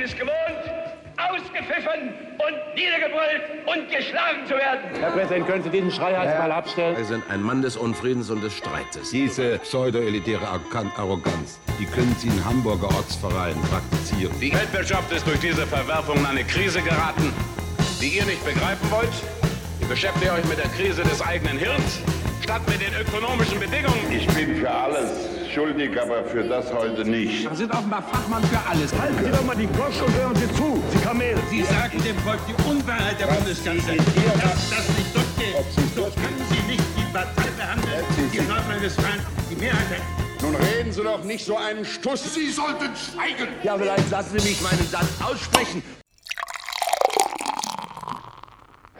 bin es gewohnt, ausgepfiffen und niedergebrüllt und geschlagen zu werden. Herr Präsident, können Sie diesen Schreihals ja. mal abstellen? Sie sind ein Mann des Unfriedens und des Streites. Diese pseudo-elitäre Arroganz, die können Sie in Hamburger Ortsvereinen praktizieren. Die Weltwirtschaft ist durch diese Verwerfung in eine Krise geraten, die ihr nicht begreifen wollt. Ihr beschäftigt euch mit der Krise des eigenen Hirns, statt mit den ökonomischen Bedingungen. Ich bin für alles schuldig, aber für das heute nicht. Sie sind offenbar Fachmann für alles. Halten Sie doch mal die Gosch und hören Sie zu, Sie Kamel. Sie sagen dem Volk die Unwahrheit der Bundeskanzlerin. Dass das nicht durchgeht. So können Sie nicht die Partei behandeln, die in Nordrhein-Westfalen die Mehrheit hat. Nun reden Sie doch nicht so einen Stuss. Sie sollten schweigen. Ja, vielleicht lassen Sie mich meinen Satz aussprechen.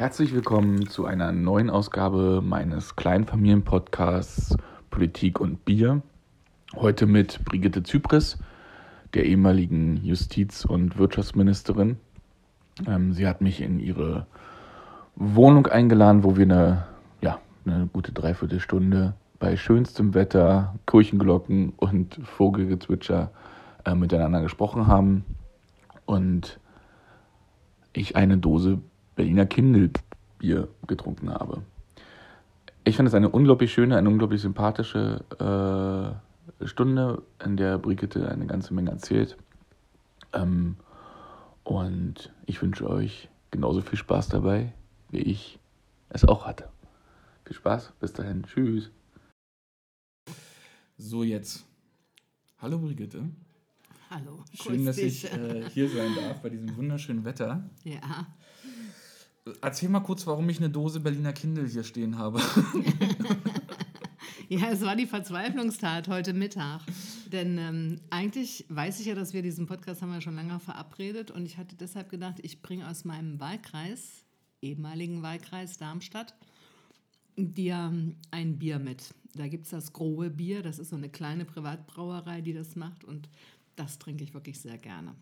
Herzlich willkommen zu einer neuen Ausgabe meines Kleinfamilienpodcasts Politik und Bier. Heute mit Brigitte Zypris, der ehemaligen Justiz- und Wirtschaftsministerin. Ähm, sie hat mich in ihre Wohnung eingeladen, wo wir eine, ja, eine gute Dreiviertelstunde bei schönstem Wetter, Kirchenglocken und Vogelgezwitscher äh, miteinander gesprochen haben. Und ich eine Dose Berliner Kindelbier getrunken habe. Ich fand es eine unglaublich schöne, eine unglaublich sympathische äh, Stunde, in der Brigitte eine ganze Menge erzählt. Ähm, und ich wünsche euch genauso viel Spaß dabei, wie ich es auch hatte. Viel Spaß, bis dahin, tschüss. So, jetzt. Hallo Brigitte. Hallo. Schön, dass ich äh, hier sein darf bei diesem wunderschönen Wetter. Ja. Erzähl mal kurz, warum ich eine Dose Berliner Kindle hier stehen habe. Ja, es war die Verzweiflungstat heute Mittag. Denn ähm, eigentlich weiß ich ja, dass wir diesen Podcast haben wir schon lange verabredet. Und ich hatte deshalb gedacht, ich bringe aus meinem Wahlkreis, ehemaligen Wahlkreis Darmstadt, dir ein Bier mit. Da gibt es das Grohe Bier. Das ist so eine kleine Privatbrauerei, die das macht. Und das trinke ich wirklich sehr gerne.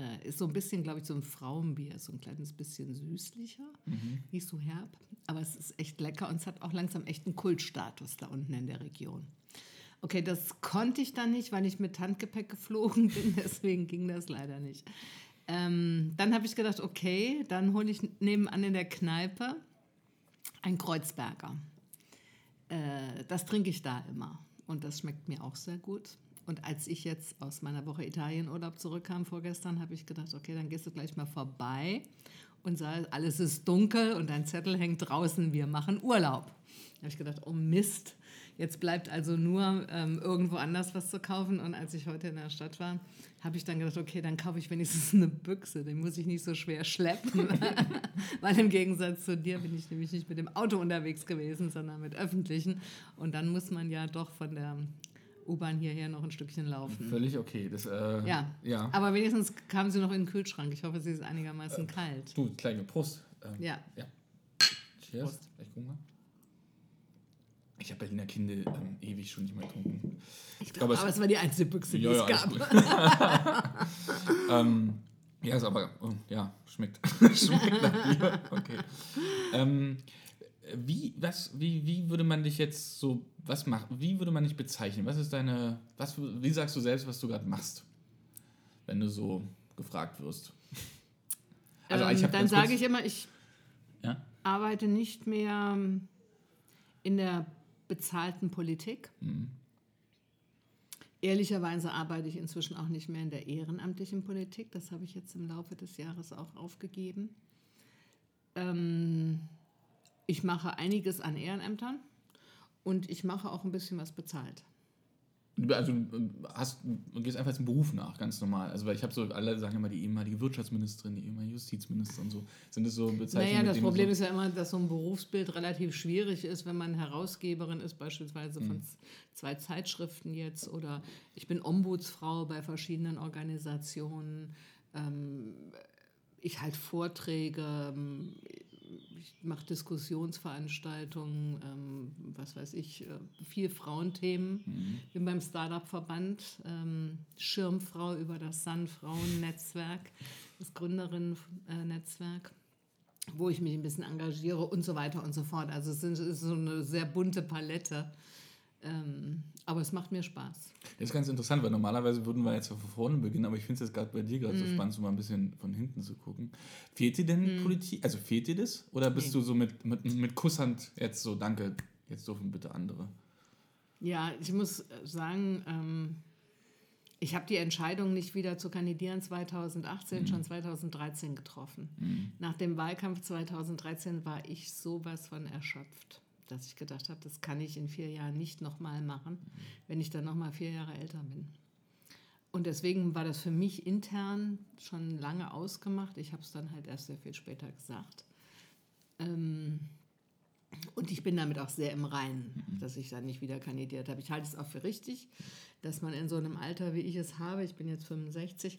Äh, ist so ein bisschen, glaube ich, so ein Frauenbier, so ein kleines bisschen süßlicher, mhm. nicht so herb, aber es ist echt lecker und es hat auch langsam echt einen Kultstatus da unten in der Region. Okay, das konnte ich dann nicht, weil ich mit Handgepäck geflogen bin, deswegen ging das leider nicht. Ähm, dann habe ich gedacht, okay, dann hole ich nebenan in der Kneipe ein Kreuzberger. Äh, das trinke ich da immer und das schmeckt mir auch sehr gut. Und als ich jetzt aus meiner Woche Italienurlaub zurückkam vorgestern, habe ich gedacht, okay, dann gehst du gleich mal vorbei und sag, alles ist dunkel und dein Zettel hängt draußen, wir machen Urlaub. Da habe ich gedacht, oh Mist, jetzt bleibt also nur ähm, irgendwo anders was zu kaufen. Und als ich heute in der Stadt war, habe ich dann gedacht, okay, dann kaufe ich wenigstens eine Büchse, den muss ich nicht so schwer schleppen. Weil im Gegensatz zu dir bin ich nämlich nicht mit dem Auto unterwegs gewesen, sondern mit öffentlichen. Und dann muss man ja doch von der U-Bahn hierher noch ein Stückchen laufen. Völlig okay. Das, äh, ja. ja, aber wenigstens kamen sie noch in den Kühlschrank. Ich hoffe, sie ist einigermaßen äh, kalt. Du, kleine Prost. Ähm, ja. ja. Cheers. Prost. Ich Hunger. Ich habe Berliner Kindle ähm, ewig schon nicht mehr getrunken. Ich glaube, aber es war die einzige Büchse, die ja, es gab. ähm, ja, ist aber, oh, ja, schmeckt. schmeckt nach Bier. Okay. Ähm, wie, was, wie, wie würde man dich jetzt so, was macht, wie würde man dich bezeichnen? Was ist deine, was, wie sagst du selbst, was du gerade machst, wenn du so gefragt wirst? Also, ähm, dann sage ich immer, ich ja? arbeite nicht mehr in der bezahlten Politik. Mhm. Ehrlicherweise arbeite ich inzwischen auch nicht mehr in der ehrenamtlichen Politik. Das habe ich jetzt im Laufe des Jahres auch aufgegeben. Ähm, ich mache einiges an Ehrenämtern und ich mache auch ein bisschen was bezahlt. Also hast, du gehst einfach zum Beruf nach, ganz normal. Also weil ich habe so, alle sagen immer die ehemalige Wirtschaftsministerin, die ehemalige Justizministerin und so. Sind das so Bezeichnungen? Naja, das Problem so ist ja immer, dass so ein Berufsbild relativ schwierig ist, wenn man Herausgeberin ist, beispielsweise von mhm. zwei Zeitschriften jetzt oder ich bin Ombudsfrau bei verschiedenen Organisationen. Ähm, ich halte Vorträge, ich mache Diskussionsveranstaltungen, ähm, was weiß ich, äh, viel Frauenthemen. Mhm. Bin beim Startup-Verband ähm, Schirmfrau über das Sun-Frauen-Netzwerk, das Gründerinnen-Netzwerk, wo ich mich ein bisschen engagiere und so weiter und so fort. Also es ist so eine sehr bunte Palette. Ähm, aber es macht mir Spaß. Das ist ganz interessant, weil normalerweise würden wir jetzt von vorne beginnen, aber ich finde es jetzt gerade bei dir gerade mm. so mhm. spannend, so mal ein bisschen von hinten zu gucken. Fehlt dir denn mm. Politik? Also fehlt dir das? Oder bist nee. du so mit, mit, mit Kusshand jetzt so, danke, jetzt dürfen bitte andere? Ja, ich muss sagen, ähm, ich habe die Entscheidung, nicht wieder zu kandidieren, 2018, mhm. schon 2013 getroffen. Mhm. Nach dem Wahlkampf 2013 war ich sowas von erschöpft, dass ich gedacht habe, das kann ich in vier Jahren nicht nochmal machen, wenn ich dann nochmal vier Jahre älter bin. Und deswegen war das für mich intern schon lange ausgemacht. Ich habe es dann halt erst sehr viel später gesagt. Ähm, und ich bin damit auch sehr im Reinen, mhm. dass ich dann nicht wieder kandidiert habe. Ich halte es auch für richtig, dass man in so einem Alter, wie ich es habe, ich bin jetzt 65,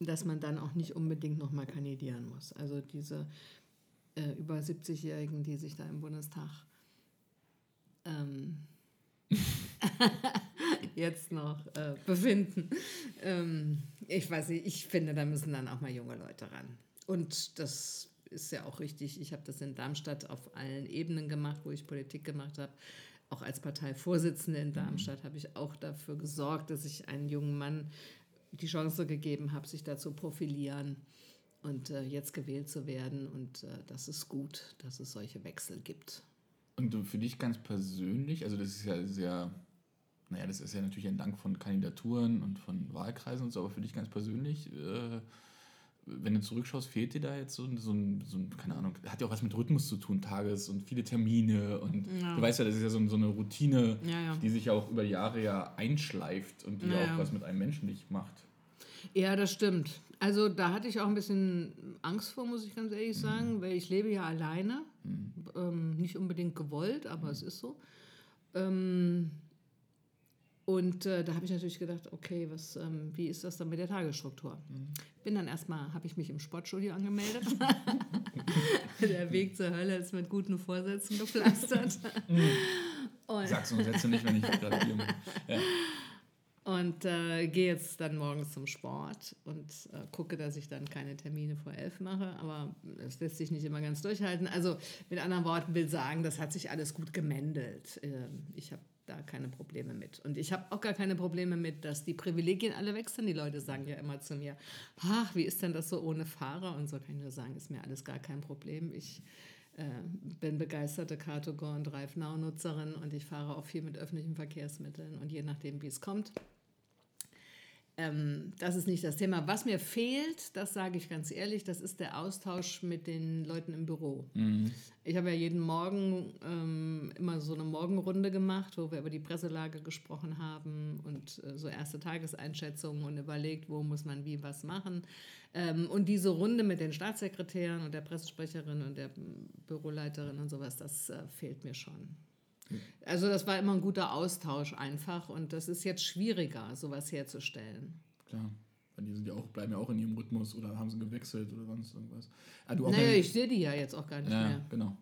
dass man dann auch nicht unbedingt nochmal kandidieren muss. Also diese äh, über 70-Jährigen, die sich da im Bundestag ähm, jetzt noch äh, befinden. Ähm, ich weiß nicht, ich finde, da müssen dann auch mal junge Leute ran. Und das ist ja auch richtig. Ich habe das in Darmstadt auf allen Ebenen gemacht, wo ich Politik gemacht habe. Auch als Parteivorsitzende in Darmstadt habe ich auch dafür gesorgt, dass ich einen jungen Mann die Chance gegeben habe, sich da zu profilieren und äh, jetzt gewählt zu werden. Und äh, das ist gut, dass es solche Wechsel gibt. Und für dich ganz persönlich, also das ist ja sehr, naja, das ist ja natürlich ein Dank von Kandidaturen und von Wahlkreisen und so, aber für dich ganz persönlich, äh, wenn du zurückschaust, fehlt dir da jetzt so, so, ein, so ein, keine Ahnung, hat ja auch was mit Rhythmus zu tun, Tages und viele Termine und ja. du weißt ja, das ist ja so, so eine Routine, ja, ja. die sich ja auch über Jahre ja einschleift und die ja, auch was mit einem menschlich macht. Ja, das stimmt. Also da hatte ich auch ein bisschen Angst vor, muss ich ganz ehrlich mhm. sagen, mhm. weil ich lebe ja alleine, mhm. ähm, nicht unbedingt gewollt, aber mhm. es ist so. Ähm, und äh, da habe ich natürlich gedacht, okay, was, ähm, wie ist das dann mit der Tagesstruktur? Mhm. Bin dann erstmal, habe ich mich im Sportstudio angemeldet. der Weg zur Hölle ist mit guten Vorsätzen gepflastert. Mhm. Sag's und Sätze nicht, wenn ich gerade hier bin. Ja. Und äh, gehe jetzt dann morgens zum Sport und äh, gucke, dass ich dann keine Termine vor elf mache. Aber es lässt sich nicht immer ganz durchhalten. Also mit anderen Worten will sagen, das hat sich alles gut gemändelt. Ähm, ich habe da keine Probleme mit. Und ich habe auch gar keine Probleme mit, dass die Privilegien alle weg. Die Leute sagen ja immer zu mir, ach, wie ist denn das so ohne Fahrer? Und so kann ich nur sagen, ist mir alles gar kein Problem. Ich äh, bin begeisterte Car2Go und DriveNow-Nutzerin und ich fahre auch viel mit öffentlichen Verkehrsmitteln. Und je nachdem, wie es kommt, ähm, das ist nicht das Thema. Was mir fehlt, das sage ich ganz ehrlich, das ist der Austausch mit den Leuten im Büro. Mhm. Ich habe ja jeden Morgen ähm, immer so eine Morgenrunde gemacht, wo wir über die Presselage gesprochen haben und äh, so erste Tageseinschätzungen und überlegt, wo muss man wie was machen. Ähm, und diese Runde mit den Staatssekretären und der Pressesprecherin und der Büroleiterin und sowas, das äh, fehlt mir schon. Also das war immer ein guter Austausch einfach und das ist jetzt schwieriger, sowas herzustellen. Klar. Weil die sind ja auch, bleiben ja auch in ihrem Rhythmus oder haben sie gewechselt oder sonst irgendwas. Ah, du naja, ich sehe die ja jetzt auch gar nicht ja, mehr. genau.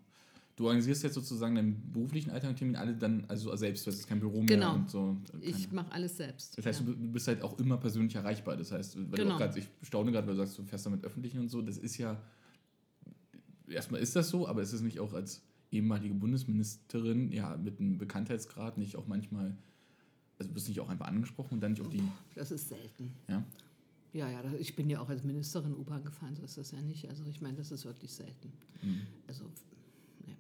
Du organisierst jetzt sozusagen deinen beruflichen Alltagstermin alle dann also selbst, du hast kein Büro mehr genau. und so. Keine. Ich mache alles selbst. Das heißt, ja. du bist halt auch immer persönlich erreichbar. Das heißt, weil genau. du grad, ich staune gerade, weil du sagst, du fährst da mit Öffentlichen und so, das ist ja, erstmal ist das so, aber ist es nicht auch als ehemalige Bundesministerin ja mit einem Bekanntheitsgrad nicht auch manchmal, also bist nicht auch einfach angesprochen und dann nicht auf die. Das ist selten. Ja. Ja, ja, ich bin ja auch als Ministerin U-Bahn gefahren, so ist das ja nicht. Also ich meine, das ist wirklich selten. Mhm. Also ja.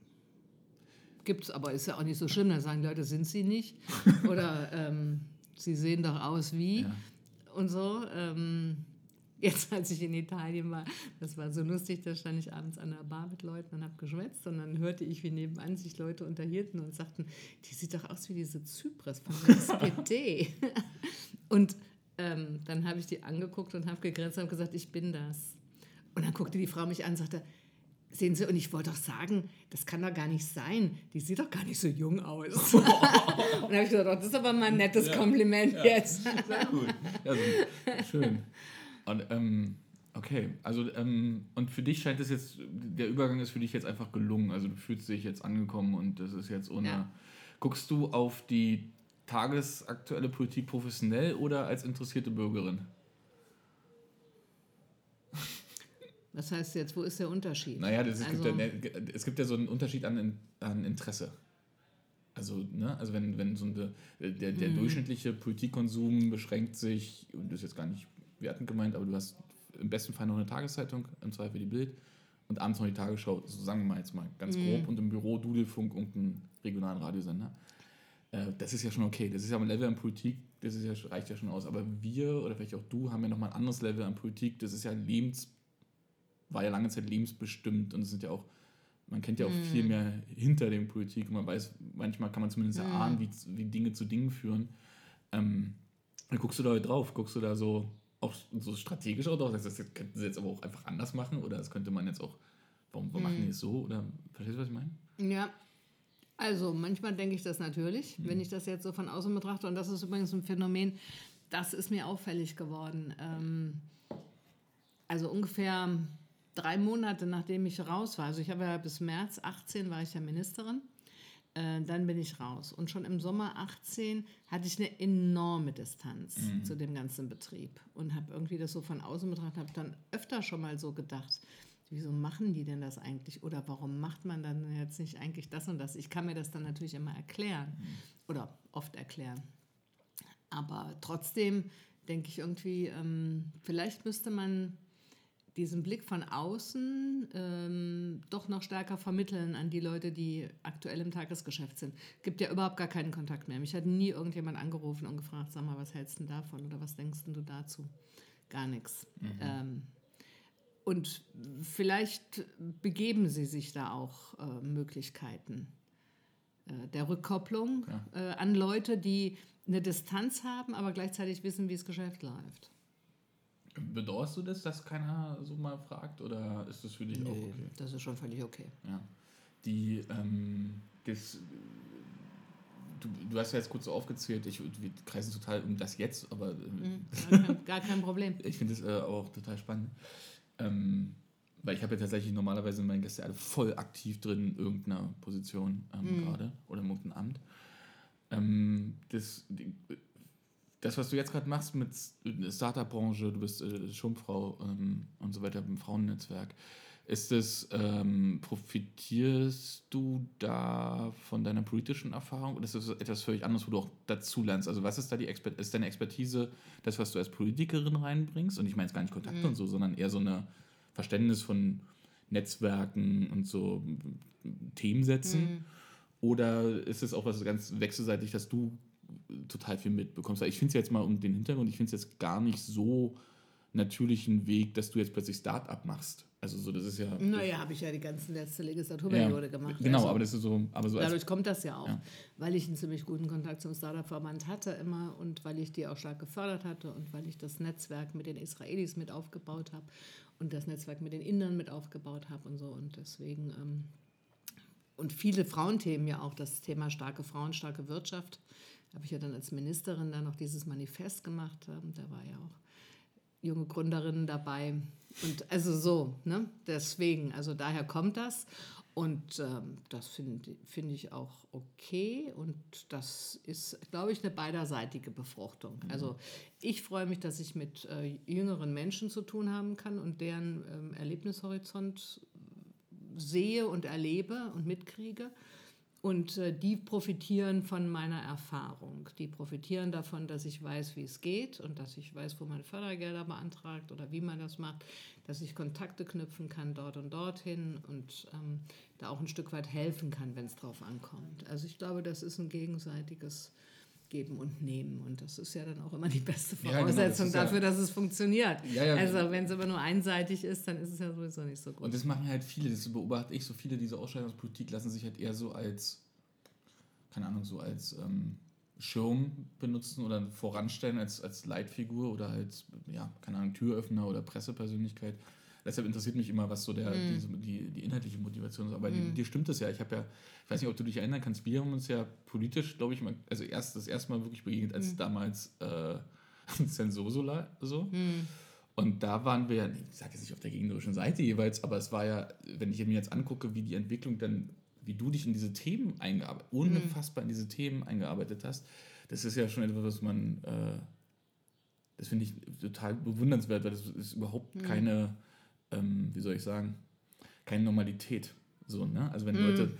gibt es, aber ist ja auch nicht so schlimm. Dann sagen Leute, sind sie nicht? Oder ähm, sie sehen doch aus wie ja. und so. Ähm, jetzt, als ich in Italien war, das war so lustig, da stand ich abends an der Bar mit Leuten und habe geschwätzt und dann hörte ich, wie nebenan sich Leute unterhielten und sagten, die sieht doch aus wie diese Zypris von der SPD. und ähm, dann habe ich die angeguckt und habe gegrenzt und gesagt, ich bin das. Und dann guckte die Frau mich an und sagte, Sehen Sie, und ich wollte doch sagen, das kann doch gar nicht sein. Die sieht doch gar nicht so jung aus. und dann habe ich gesagt, oh, das ist aber mal ein nettes ja, Kompliment ja, jetzt. Sehr gut. Ja, schön. Und, ähm, okay, also ähm, und für dich scheint es jetzt, der Übergang ist für dich jetzt einfach gelungen. Also du fühlst dich jetzt angekommen und das ist jetzt ohne. Ja. Guckst du auf die tagesaktuelle Politik professionell oder als interessierte Bürgerin? Was heißt jetzt, wo ist der Unterschied? Naja, das, es, also, gibt ja, es gibt ja so einen Unterschied an, an Interesse. Also, ne, also wenn, wenn so eine, der, der mhm. durchschnittliche Politikkonsum beschränkt sich, und das ist jetzt gar nicht wertend gemeint, aber du hast im besten Fall noch eine Tageszeitung, im Zweifel die Bild und abends noch die Tagesschau, so sagen wir mal jetzt mal ganz mhm. grob, und im Büro Dudelfunk und einen regionalen Radiosender. Äh, das ist ja schon okay. Das ist ja ein Level an Politik, das ist ja, reicht ja schon aus. Aber wir, oder vielleicht auch du, haben ja nochmal ein anderes Level an Politik. Das ist ja lebens, war ja lange Zeit lebensbestimmt und es sind ja auch, man kennt ja auch mhm. viel mehr hinter dem Politik. Man weiß, manchmal kann man zumindest mhm. erahnen, wie, wie Dinge zu Dingen führen. Ähm, dann guckst du da drauf, guckst du da so auch so strategisch auch das könnten sie jetzt aber auch einfach anders machen oder das könnte man jetzt auch, warum, warum mhm. machen die es so oder verstehst du, was ich meine? Ja, also manchmal denke ich das natürlich, mhm. wenn ich das jetzt so von außen betrachte. Und das ist übrigens ein Phänomen, das ist mir auffällig geworden. Ähm, also ungefähr drei Monate nachdem ich raus war, also ich habe ja bis März 18 war ich ja Ministerin, äh, dann bin ich raus. Und schon im Sommer 18 hatte ich eine enorme Distanz mhm. zu dem ganzen Betrieb und habe irgendwie das so von außen betrachtet, habe dann öfter schon mal so gedacht, wieso machen die denn das eigentlich? Oder warum macht man dann jetzt nicht eigentlich das und das? Ich kann mir das dann natürlich immer erklären mhm. oder oft erklären. Aber trotzdem denke ich irgendwie, ähm, vielleicht müsste man diesen Blick von außen ähm, doch noch stärker vermitteln an die Leute, die aktuell im Tagesgeschäft sind. Gibt ja überhaupt gar keinen Kontakt mehr. Mich hat nie irgendjemand angerufen und gefragt, sag mal, was hältst du davon oder was denkst du dazu? Gar nichts. Mhm. Ähm, und vielleicht begeben sie sich da auch äh, Möglichkeiten äh, der Rückkopplung ja. äh, an Leute, die eine Distanz haben, aber gleichzeitig wissen, wie das Geschäft läuft. Bedauerst du das, dass keiner so mal fragt oder ist das für dich nee, auch okay? Das ist schon völlig okay. Ja. Die, ähm, das, du, du hast ja jetzt kurz so aufgezählt, ich, wir kreisen total um das jetzt, aber. Mhm, gar, kein, gar, kein, Problem. ich finde es äh, auch total spannend. Ähm, weil ich habe ja tatsächlich normalerweise meine Gäste alle voll aktiv drin in irgendeiner Position ähm, mhm. gerade oder in irgendeinem Amt. Ähm, das, das, was du jetzt gerade machst mit der Startup-Branche, du bist äh, Schirmfrau ähm, und so weiter im Frauennetzwerk, ist es, ähm, profitierst du da von deiner politischen Erfahrung oder ist das etwas völlig anderes, wo du auch dazu lernst? Also was ist da die Exper ist deine Expertise, das, was du als Politikerin reinbringst? Und ich meine jetzt gar nicht Kontakte mhm. und so, sondern eher so ein Verständnis von Netzwerken und so Themensätzen? Mhm. Oder ist es auch was ganz wechselseitig, dass du total viel mitbekommst? Ich finde es jetzt mal um den Hintergrund, ich finde es jetzt gar nicht so natürlichen Weg, dass du jetzt plötzlich Start-up machst. Also so, das ist ja. Naja, habe ich ja die ganze letzte Legislaturperiode ja, gemacht. Genau, also, aber das ist so. Aber so dadurch kommt das ja auch, ja. weil ich einen ziemlich guten Kontakt zum Startup-Verband hatte immer und weil ich die auch stark gefördert hatte und weil ich das Netzwerk mit den Israelis mit aufgebaut habe und das Netzwerk mit den Indern mit aufgebaut habe und so. Und deswegen. Ähm, und viele Frauenthemen ja auch, das Thema starke Frauen, starke Wirtschaft. Habe ich ja dann als Ministerin dann noch dieses Manifest gemacht. Ähm, da war ja auch junge Gründerinnen dabei. Und also so, ne? Deswegen, also daher kommt das. Und ähm, das finde find ich auch okay. Und das ist, glaube ich, eine beiderseitige Befruchtung. Mhm. Also ich freue mich, dass ich mit äh, jüngeren Menschen zu tun haben kann und deren ähm, Erlebnishorizont sehe und erlebe und mitkriege. Und äh, die profitieren von meiner Erfahrung. Die profitieren davon, dass ich weiß, wie es geht und dass ich weiß, wo man Fördergelder beantragt oder wie man das macht, dass ich Kontakte knüpfen kann dort und dorthin und ähm, da auch ein Stück weit helfen kann, wenn es drauf ankommt. Also ich glaube, das ist ein gegenseitiges Geben und Nehmen. Und das ist ja dann auch immer die beste Voraussetzung ja, genau, dafür, ja, dass es funktioniert. Ja, also wenn es aber nur einseitig ist, dann ist es ja sowieso nicht so gut. Und das machen halt viele, das beobachte ich, so viele diese Ausscheidungspolitik lassen sich halt eher so als, keine Ahnung, so als ähm, Schirm benutzen oder voranstellen als, als Leitfigur oder als, ja, keine Ahnung, Türöffner oder Pressepersönlichkeit deshalb interessiert mich immer, was so der, mm. die, die, die, inhaltliche Motivation ist. Aber mm. dir stimmt das ja. Ich habe ja, ich weiß nicht, ob du dich erinnern kannst, wir haben uns ja politisch, glaube ich, mal, also erst das erste Mal wirklich begegnet, als mm. damals äh, Zensosola so. Mm. Und da waren wir, ich sage jetzt nicht auf der gegnerischen Seite jeweils, aber es war ja, wenn ich mir jetzt angucke, wie die Entwicklung dann, wie du dich in diese Themen eingearbeitet, unfassbar in diese Themen eingearbeitet hast, das ist ja schon etwas, was man, äh, das finde ich total bewundernswert, weil das ist überhaupt keine ähm, wie soll ich sagen, keine Normalität. So, ne? Also wenn mm. Leute,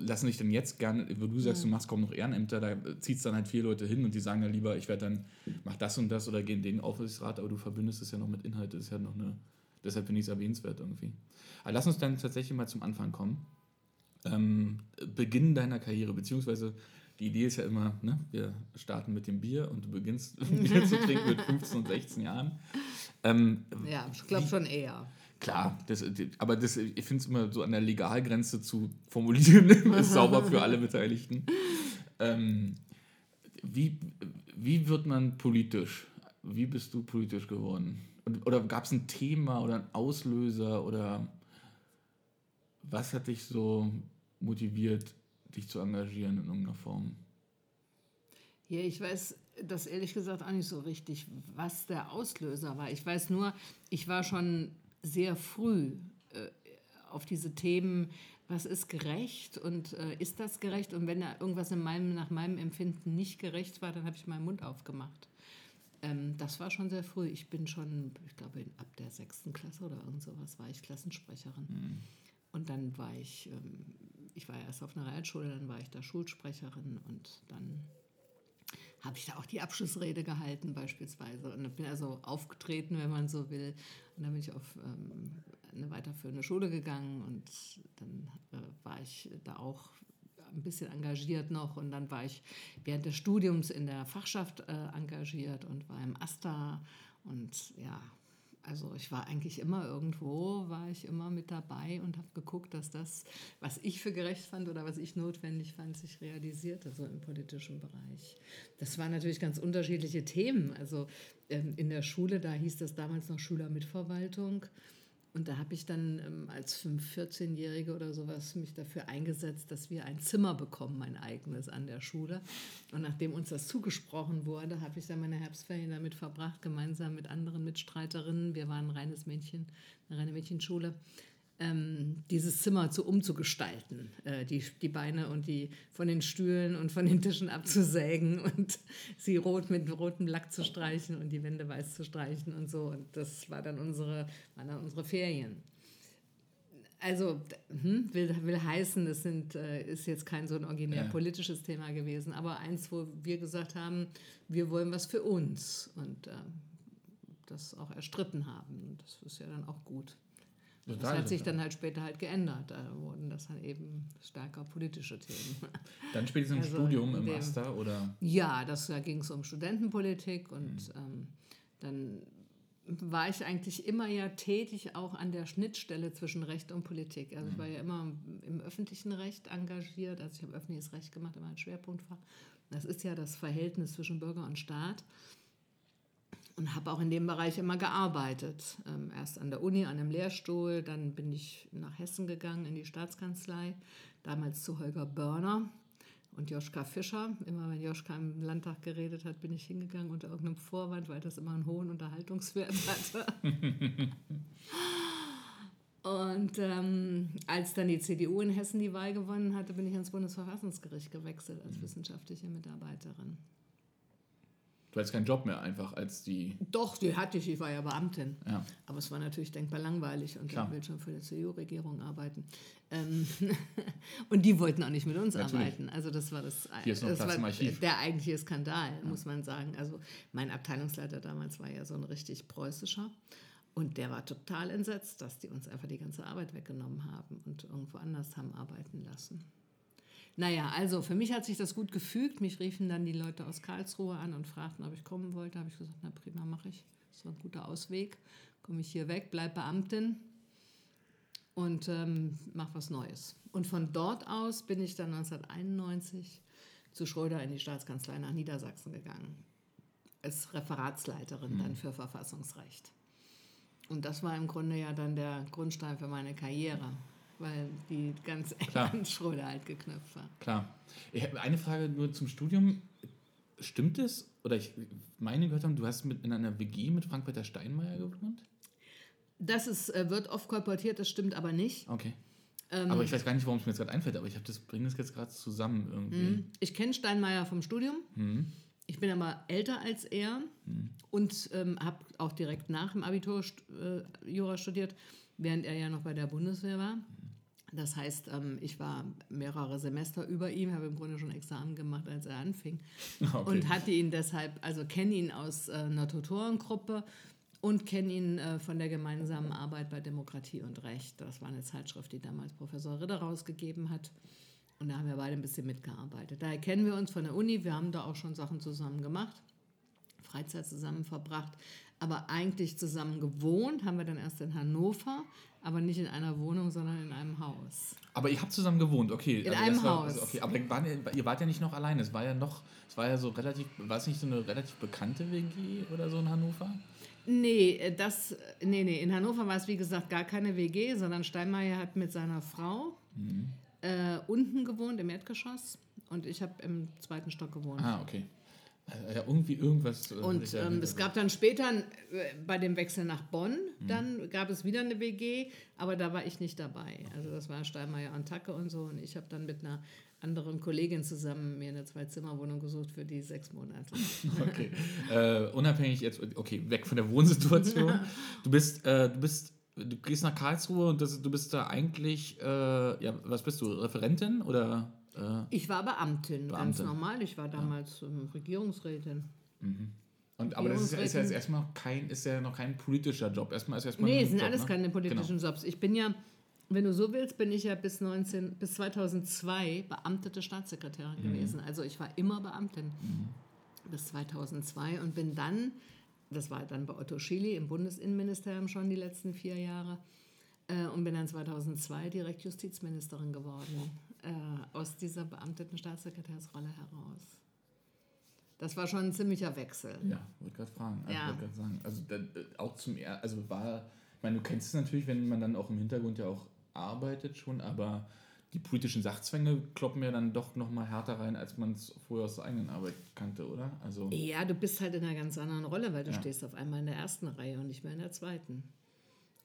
lassen sich dann jetzt gerne, wo du sagst, du machst kaum noch Ehrenämter, da zieht es dann halt vier Leute hin und die sagen dann lieber, ich werde dann, mach das und das oder gehe in den Aufsichtsrat, aber du verbindest es ja noch mit Inhalt, das ist ja noch eine, deshalb finde ich es erwähnenswert irgendwie. Aber lass uns dann tatsächlich mal zum Anfang kommen. Ähm, Beginn deiner Karriere, beziehungsweise die Idee ist ja immer, ne, wir starten mit dem Bier und du beginnst Bier zu trinken mit 15 und 16 Jahren. Ähm, ja, ich glaube schon eher. Klar, das, aber das, ich finde es immer so an der Legalgrenze zu formulieren, ist sauber für alle Beteiligten. Ähm, wie, wie wird man politisch? Wie bist du politisch geworden? Oder gab es ein Thema oder einen Auslöser oder was hat dich so motiviert, dich zu engagieren in irgendeiner Form? Ja, ich weiß das ehrlich gesagt auch nicht so richtig, was der Auslöser war. Ich weiß nur, ich war schon sehr früh äh, auf diese Themen, was ist gerecht und äh, ist das gerecht? Und wenn da irgendwas in meinem, nach meinem Empfinden nicht gerecht war, dann habe ich meinen Mund aufgemacht. Ähm, das war schon sehr früh. Ich bin schon, ich glaube, ab der sechsten Klasse oder irgend sowas war ich Klassensprecherin. Mhm. Und dann war ich, ähm, ich war erst auf einer Realschule, dann war ich da Schulsprecherin und dann habe ich da auch die Abschlussrede gehalten beispielsweise. Und bin also aufgetreten, wenn man so will. Und dann bin ich auf ähm, eine weiterführende Schule gegangen und dann äh, war ich da auch ein bisschen engagiert noch. Und dann war ich während des Studiums in der Fachschaft äh, engagiert und war im AStA. Und ja, also ich war eigentlich immer irgendwo, war ich immer mit dabei und habe geguckt, dass das, was ich für gerecht fand oder was ich notwendig fand, sich realisierte, so im politischen Bereich. Das waren natürlich ganz unterschiedliche Themen. Also ähm, in der Schule, da hieß das damals noch Schülermitverwaltung. Und da habe ich dann ähm, als 14-Jährige oder sowas mich dafür eingesetzt, dass wir ein Zimmer bekommen, mein eigenes an der Schule. Und nachdem uns das zugesprochen wurde, habe ich dann meine Herbstferien damit verbracht, gemeinsam mit anderen Mitstreiterinnen. Wir waren ein reines Mädchen, eine reine Mädchenschule ähm, dieses Zimmer zu umzugestalten, äh, die, die Beine und die von den Stühlen und von den Tischen abzusägen und sie rot mit rotem Lack zu streichen und die Wände weiß zu streichen und so. Und das war dann unsere, waren dann unsere Ferien. Also hm, will, will heißen, das sind, äh, ist jetzt kein so ein originär ja. politisches Thema gewesen, aber eins, wo wir gesagt haben, wir wollen was für uns und äh, das auch erstritten haben. Das ist ja dann auch gut. Total, das hat sich dann halt später halt geändert. Da wurden das dann eben stärker politische Themen. Dann spätestens im also Studium, im Master, oder? Ja, das, da ging es um Studentenpolitik und mhm. ähm, dann war ich eigentlich immer ja tätig auch an der Schnittstelle zwischen Recht und Politik. Also ich war ja immer im öffentlichen Recht engagiert, also ich habe öffentliches Recht gemacht, immer ein Schwerpunktfach. Das ist ja das Verhältnis zwischen Bürger und Staat und habe auch in dem Bereich immer gearbeitet. Ähm, erst an der Uni, an einem Lehrstuhl, dann bin ich nach Hessen gegangen in die Staatskanzlei, damals zu Holger Börner und Joschka Fischer. Immer wenn Joschka im Landtag geredet hat, bin ich hingegangen unter irgendeinem Vorwand, weil das immer einen hohen Unterhaltungswert hatte. Und ähm, als dann die CDU in Hessen die Wahl gewonnen hatte, bin ich ans Bundesverfassungsgericht gewechselt als wissenschaftliche Mitarbeiterin. Du hattest keinen Job mehr einfach als die. Doch, die hatte ich, ich war ja Beamtin. Ja. Aber es war natürlich denkbar langweilig und Klar. ich will schon für die CDU-Regierung arbeiten. Ähm und die wollten auch nicht mit uns natürlich. arbeiten. Also das war das, Hier ist noch das war Archiv. der eigentliche Skandal, ja. muss man sagen. Also mein Abteilungsleiter damals war ja so ein richtig preußischer. Und der war total entsetzt, dass die uns einfach die ganze Arbeit weggenommen haben und irgendwo anders haben arbeiten lassen. Naja, also für mich hat sich das gut gefügt. Mich riefen dann die Leute aus Karlsruhe an und fragten, ob ich kommen wollte. Habe ich gesagt, na prima, mache ich. Das war ein guter Ausweg. Komme ich hier weg, bleib Beamtin und ähm, mache was Neues. Und von dort aus bin ich dann 1991 zu Schröder in die Staatskanzlei nach Niedersachsen gegangen. Als Referatsleiterin mhm. dann für Verfassungsrecht. Und das war im Grunde ja dann der Grundstein für meine Karriere weil die ganz eng an Schröder halt geknüpft war. Klar. Eine Frage nur zum Studium. Stimmt es, oder ich meine gehört haben, du hast mit, in einer WG mit Frank-Peter Steinmeier gewohnt? Das ist, äh, wird oft kolportiert, das stimmt aber nicht. Okay. Ähm, aber ich weiß gar nicht, warum es mir jetzt gerade einfällt, aber ich das, bringe das jetzt gerade zusammen irgendwie. Mhm. Ich kenne Steinmeier vom Studium. Mhm. Ich bin aber älter als er mhm. und ähm, habe auch direkt nach dem Abitur äh, Jura studiert, während er ja noch bei der Bundeswehr war. Das heißt, ähm, ich war mehrere Semester über ihm, habe im Grunde schon Examen gemacht, als er anfing. Okay. Und hatte ihn deshalb, also kenne ihn aus äh, einer Tutorengruppe und kenne ihn äh, von der gemeinsamen Arbeit bei Demokratie und Recht. Das war eine Zeitschrift, die damals Professor Ritter rausgegeben hat. Und da haben wir beide ein bisschen mitgearbeitet. Daher kennen wir uns von der Uni. Wir haben da auch schon Sachen zusammen gemacht, Freizeit zusammen verbracht. Aber eigentlich zusammen gewohnt haben wir dann erst in Hannover, aber nicht in einer Wohnung, sondern in einem Haus. Aber ihr habt zusammen gewohnt, okay. In also einem war, Haus. Also okay, aber war, ihr wart ja nicht noch alleine. Es war ja noch, es war ja so relativ, war es nicht so eine relativ bekannte WG oder so in Hannover? Nee, das, nee, nee. In Hannover war es wie gesagt gar keine WG, sondern Steinmeier hat mit seiner Frau mhm. äh, unten gewohnt im Erdgeschoss und ich habe im zweiten Stock gewohnt. Ah, okay. Ja, irgendwie irgendwas. Äh, und ähm, es gab dann später äh, bei dem Wechsel nach Bonn, mhm. dann gab es wieder eine WG, aber da war ich nicht dabei. Also das war Steinmeier und Tacke und so. Und ich habe dann mit einer anderen Kollegin zusammen mir eine Zwei-Zimmer-Wohnung gesucht für die sechs Monate. Okay. äh, unabhängig jetzt, okay, weg von der Wohnsituation. Du bist, äh, du bist, du gehst nach Karlsruhe und das, du bist da eigentlich, äh, ja, was bist du, Referentin oder? Äh, ich war Beamtin, Beamtin, ganz normal. Ich war damals ja. Regierungsrätin. Mhm. Und, aber das ist ja, ist ja jetzt erstmal kein, ist ja noch kein politischer Job. Erstmal ist erstmal nee, es sind Job, alles ne? keine politischen genau. Jobs. Ich bin ja, wenn du so willst, bin ich ja bis, 19, bis 2002 beamtete Staatssekretärin mhm. gewesen. Also ich war immer Beamtin mhm. bis 2002 und bin dann, das war dann bei Otto Schily im Bundesinnenministerium schon die letzten vier Jahre, äh, und bin dann 2002 direkt Justizministerin geworden äh, aus dieser beamteten Staatssekretärsrolle heraus. Das war schon ein ziemlicher Wechsel. Ja, wollte gerade fragen. Also, ja. wollte sagen. Also da, auch zum also war, ich meine, du kennst es natürlich, wenn man dann auch im Hintergrund ja auch arbeitet schon, aber die politischen Sachzwänge kloppen ja dann doch noch mal härter rein, als man es vorher aus der eigenen Arbeit kannte, oder? Also ja, du bist halt in einer ganz anderen Rolle, weil du ja. stehst auf einmal in der ersten Reihe und nicht mehr in der zweiten.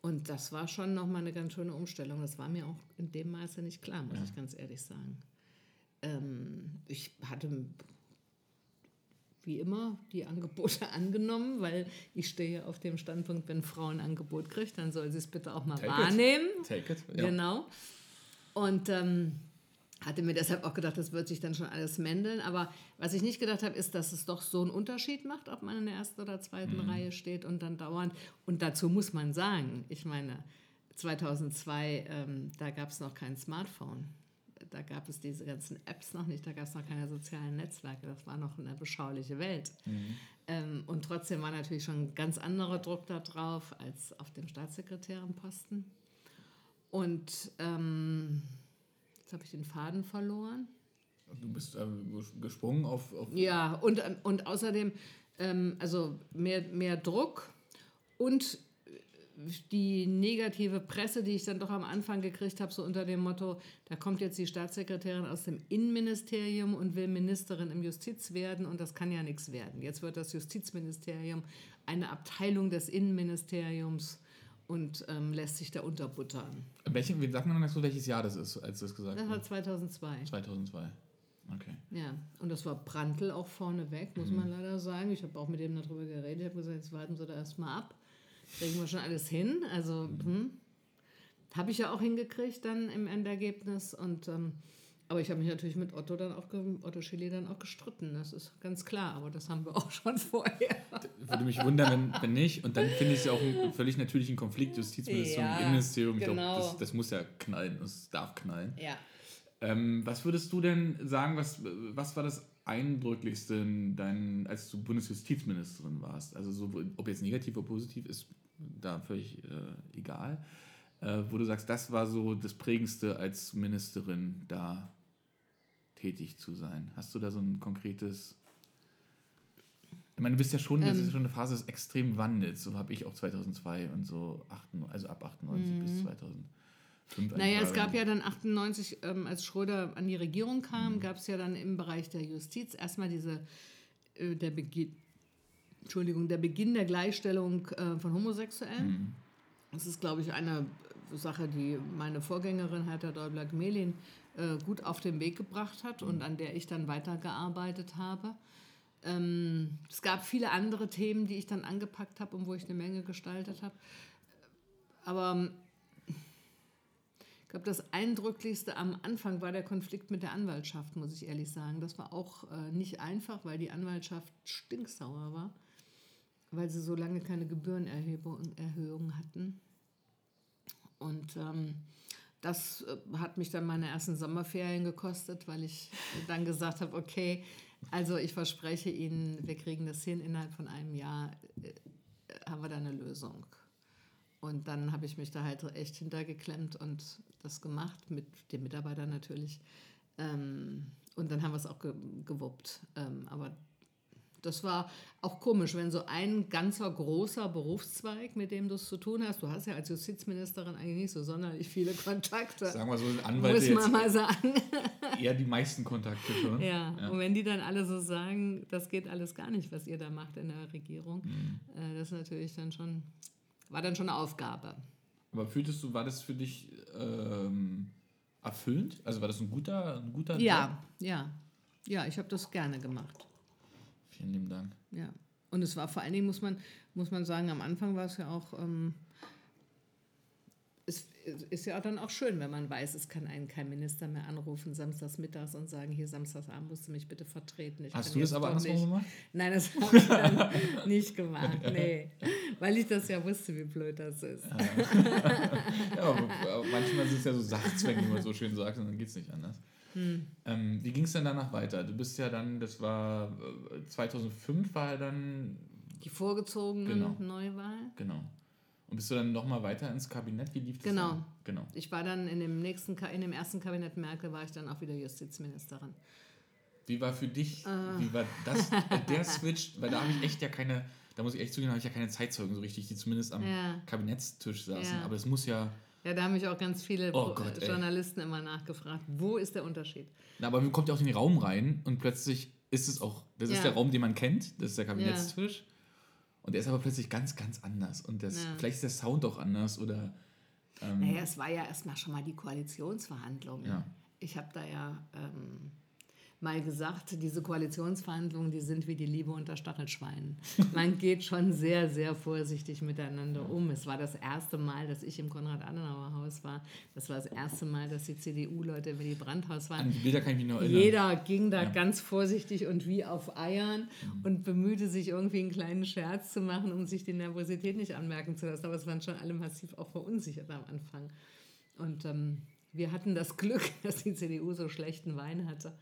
Und das war schon nochmal eine ganz schöne Umstellung. Das war mir auch in dem Maße nicht klar, muss ja. ich ganz ehrlich sagen. Ähm, ich hatte wie immer die Angebote angenommen, weil ich stehe auf dem Standpunkt, wenn Frau ein Angebot kriegt, dann soll sie es bitte auch mal Take wahrnehmen. It. Take it. Ja. Genau. Und ähm, hatte mir deshalb auch gedacht, das wird sich dann schon alles mändeln. Aber was ich nicht gedacht habe, ist, dass es doch so einen Unterschied macht, ob man in der ersten oder zweiten mhm. Reihe steht und dann dauernd. Und dazu muss man sagen, ich meine, 2002, ähm, da gab es noch kein Smartphone. Da gab es diese ganzen Apps noch nicht, da gab es noch keine sozialen Netzwerke. Das war noch eine beschauliche Welt. Mhm. Ähm, und trotzdem war natürlich schon ein ganz anderer Druck da drauf als auf dem Staatssekretärenposten. Und ähm, Jetzt habe ich den Faden verloren. Du bist äh, gesprungen auf, auf. Ja, und, ähm, und außerdem ähm, also mehr, mehr Druck und die negative Presse, die ich dann doch am Anfang gekriegt habe, so unter dem Motto, da kommt jetzt die Staatssekretärin aus dem Innenministerium und will Ministerin im Justiz werden und das kann ja nichts werden. Jetzt wird das Justizministerium eine Abteilung des Innenministeriums und ähm, lässt sich da unterbuttern. Welche, wie sagt man dazu, welches Jahr das ist, als das gesagt Das war 2002. 2002. Okay. Ja, und das war Brandl auch vorneweg, muss mhm. man leider sagen. Ich habe auch mit dem darüber geredet. Ich habe gesagt, jetzt warten Sie da erstmal ab. Kriegen wir schon alles hin. Also, mhm. hm. habe ich ja auch hingekriegt dann im Endergebnis. Und ähm, aber ich habe mich natürlich mit Otto dann auch, Otto Schilly dann auch gestritten, das ist ganz klar, aber das haben wir auch schon vorher. Würde mich wundern, wenn, wenn nicht. Und dann finde ich es ja auch einen völlig natürlichen Konflikt, Justizministerium, ja, Innenministerium. Ich genau. glaube, das, das, muss ja knallen, das darf knallen. Ja. Ähm, was würdest du denn sagen, was, was war das Eindrücklichste, dein, als du Bundesjustizministerin warst? Also so, ob jetzt negativ oder positiv, ist da völlig äh, egal. Äh, wo du sagst, das war so das Prägendste als Ministerin da tätig zu sein? Hast du da so ein konkretes. Ich meine, du bist ja schon, das ist ähm. schon eine Phase, die extrem wandelt. So habe ich auch 2002 und so, 98, also ab 98 mhm. bis 2005. Naja, es gab ja dann 98, ähm, als Schröder an die Regierung kam, mhm. gab es ja dann im Bereich der Justiz erstmal diese, äh, der Beginn, Entschuldigung, der Beginn der Gleichstellung äh, von Homosexuellen. Mhm. Das ist, glaube ich, eine Sache, die meine Vorgängerin, Hertha Däubler-Gmelin, äh, gut auf den Weg gebracht hat und an der ich dann weitergearbeitet habe. Ähm, es gab viele andere Themen, die ich dann angepackt habe und wo ich eine Menge gestaltet habe. Aber Ich glaube, das Eindrücklichste am Anfang war der Konflikt mit der Anwaltschaft, muss ich ehrlich sagen. Das war auch äh, nicht einfach, weil die Anwaltschaft stinksauer war, weil sie so lange keine Gebührenerhöhung hatten. Und ähm, das äh, hat mich dann meine ersten Sommerferien gekostet, weil ich dann gesagt habe, okay, also ich verspreche Ihnen, wir kriegen das hin, innerhalb von einem Jahr äh, haben wir da eine Lösung. Und dann habe ich mich da halt echt hintergeklemmt und das gemacht, mit den Mitarbeitern natürlich. Ähm, und dann haben wir es auch ge gewuppt. Ähm, aber das war auch komisch, wenn so ein ganzer großer Berufszweig, mit dem du es zu tun hast, du hast ja als Justizministerin eigentlich nicht so sonderlich viele Kontakte. Sagen wir so, Anwälte muss man mal sagen. Eher die meisten Kontakte schon. Ja. ja. und wenn die dann alle so sagen, das geht alles gar nicht, was ihr da macht in der Regierung, mhm. äh, das ist natürlich dann schon, war dann schon eine Aufgabe. Aber fühltest du, war das für dich ähm, erfüllend? Also war das ein guter, ein guter Ja, Job? ja. Ja, ich habe das gerne gemacht. Vielen lieben Dank. Ja. Und es war vor allen Dingen, muss man, muss man sagen, am Anfang war es ja auch, ähm, es ist ja dann auch schön, wenn man weiß, es kann einen kein Minister mehr anrufen samstags mittags und sagen, hier samstagsabend musst du mich bitte vertreten. Ich Hast du das aber andersrum gemacht? Nein, das habe ich dann nicht gemacht, nee. Weil ich das ja wusste, wie blöd das ist. Ja, ja aber manchmal ist es ja so Sachzwänge, wie man so schön sagt, und dann geht es nicht anders. Hm. Ähm, wie ging es denn danach weiter? Du bist ja dann, das war 2005 äh, war ja dann. Die vorgezogene genau. Neuwahl. Genau. Und bist du dann nochmal weiter ins Kabinett? Wie lief das? Genau. Dann? genau. Ich war dann in dem nächsten, in dem ersten Kabinett Merkel war ich dann auch wieder Justizministerin. Wie war für dich, äh. wie war das, äh, der Switch, weil da habe ich echt ja keine, da muss ich echt zugeben, habe ich ja keine Zeitzeugen so richtig, die zumindest am ja. Kabinettstisch saßen. Ja. Aber es muss ja ja, da haben mich auch ganz viele oh Gott, Journalisten ey. immer nachgefragt, wo ist der Unterschied? Na, aber man kommt ja auch in den Raum rein und plötzlich ist es auch, das ja. ist der Raum, den man kennt, das ist der Kabinettstisch. Ja. Und der ist aber plötzlich ganz, ganz anders. Und das, ja. vielleicht ist der Sound auch anders oder. Ähm, naja, es war ja erstmal schon mal die Koalitionsverhandlung. Ich habe da ja. Ähm, mal gesagt, diese Koalitionsverhandlungen, die sind wie die Liebe unter Stachelschweinen. Man geht schon sehr, sehr vorsichtig miteinander um. Es war das erste Mal, dass ich im Konrad-Adenauer-Haus war. Das war das erste Mal, dass die CDU-Leute im Willy Brandt-Haus waren. An die Bilder kann ich mich noch erinnern. Jeder ging da ja. ganz vorsichtig und wie auf Eiern mhm. und bemühte sich irgendwie einen kleinen Scherz zu machen, um sich die Nervosität nicht anmerken zu lassen. Aber es waren schon alle massiv auch verunsichert am Anfang. Und ähm, wir hatten das Glück, dass die CDU so schlechten Wein hatte.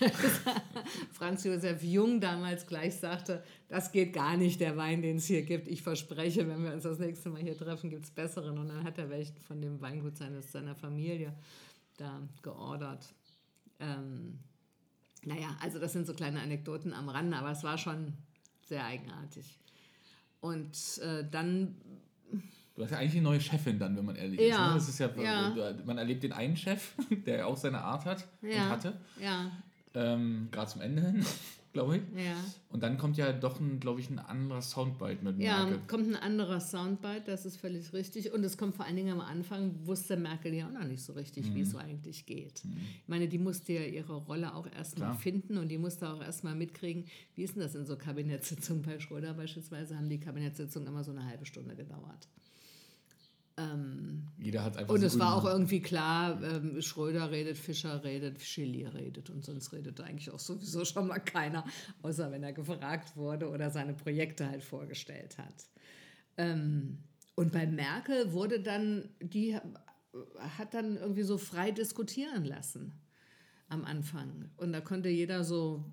Franz Josef Jung damals gleich sagte, das geht gar nicht, der Wein, den es hier gibt. Ich verspreche, wenn wir uns das nächste Mal hier treffen, gibt es besseren. Und dann hat er welchen von dem Weingut seines, seiner Familie da geordert. Ähm, naja, also das sind so kleine Anekdoten am Rande, aber es war schon sehr eigenartig. Und äh, dann Du hast ja eigentlich eine neue Chefin dann, wenn man ehrlich ja. ist. Ne? Das ist ja, ja. man erlebt den einen Chef, der auch seine Art hat ja. und hatte. Ja. Ähm, Gerade zum Ende hin, glaube ich. Ja. Und dann kommt ja doch, glaube ich, ein anderer Soundbite mit Merkel. Ja, kommt ein anderer Soundbite, das ist völlig richtig. Und es kommt vor allen Dingen am Anfang, wusste Merkel ja auch noch nicht so richtig, mhm. wie es so eigentlich geht. Mhm. Ich meine, die musste ja ihre Rolle auch erstmal finden und die musste auch erstmal mitkriegen, wie ist denn das in so Kabinettssitzungen bei Schröder beispielsweise, haben die Kabinettssitzungen immer so eine halbe Stunde gedauert. Ähm, Jeder hat einfach Und so es war auch irgendwie klar, ähm, Schröder redet, Fischer redet, Chili redet und sonst redet eigentlich auch sowieso schon mal keiner, außer wenn er gefragt wurde oder seine Projekte halt vorgestellt hat. Ähm, und bei Merkel wurde dann, die hat dann irgendwie so frei diskutieren lassen am Anfang. Und da konnte jeder so,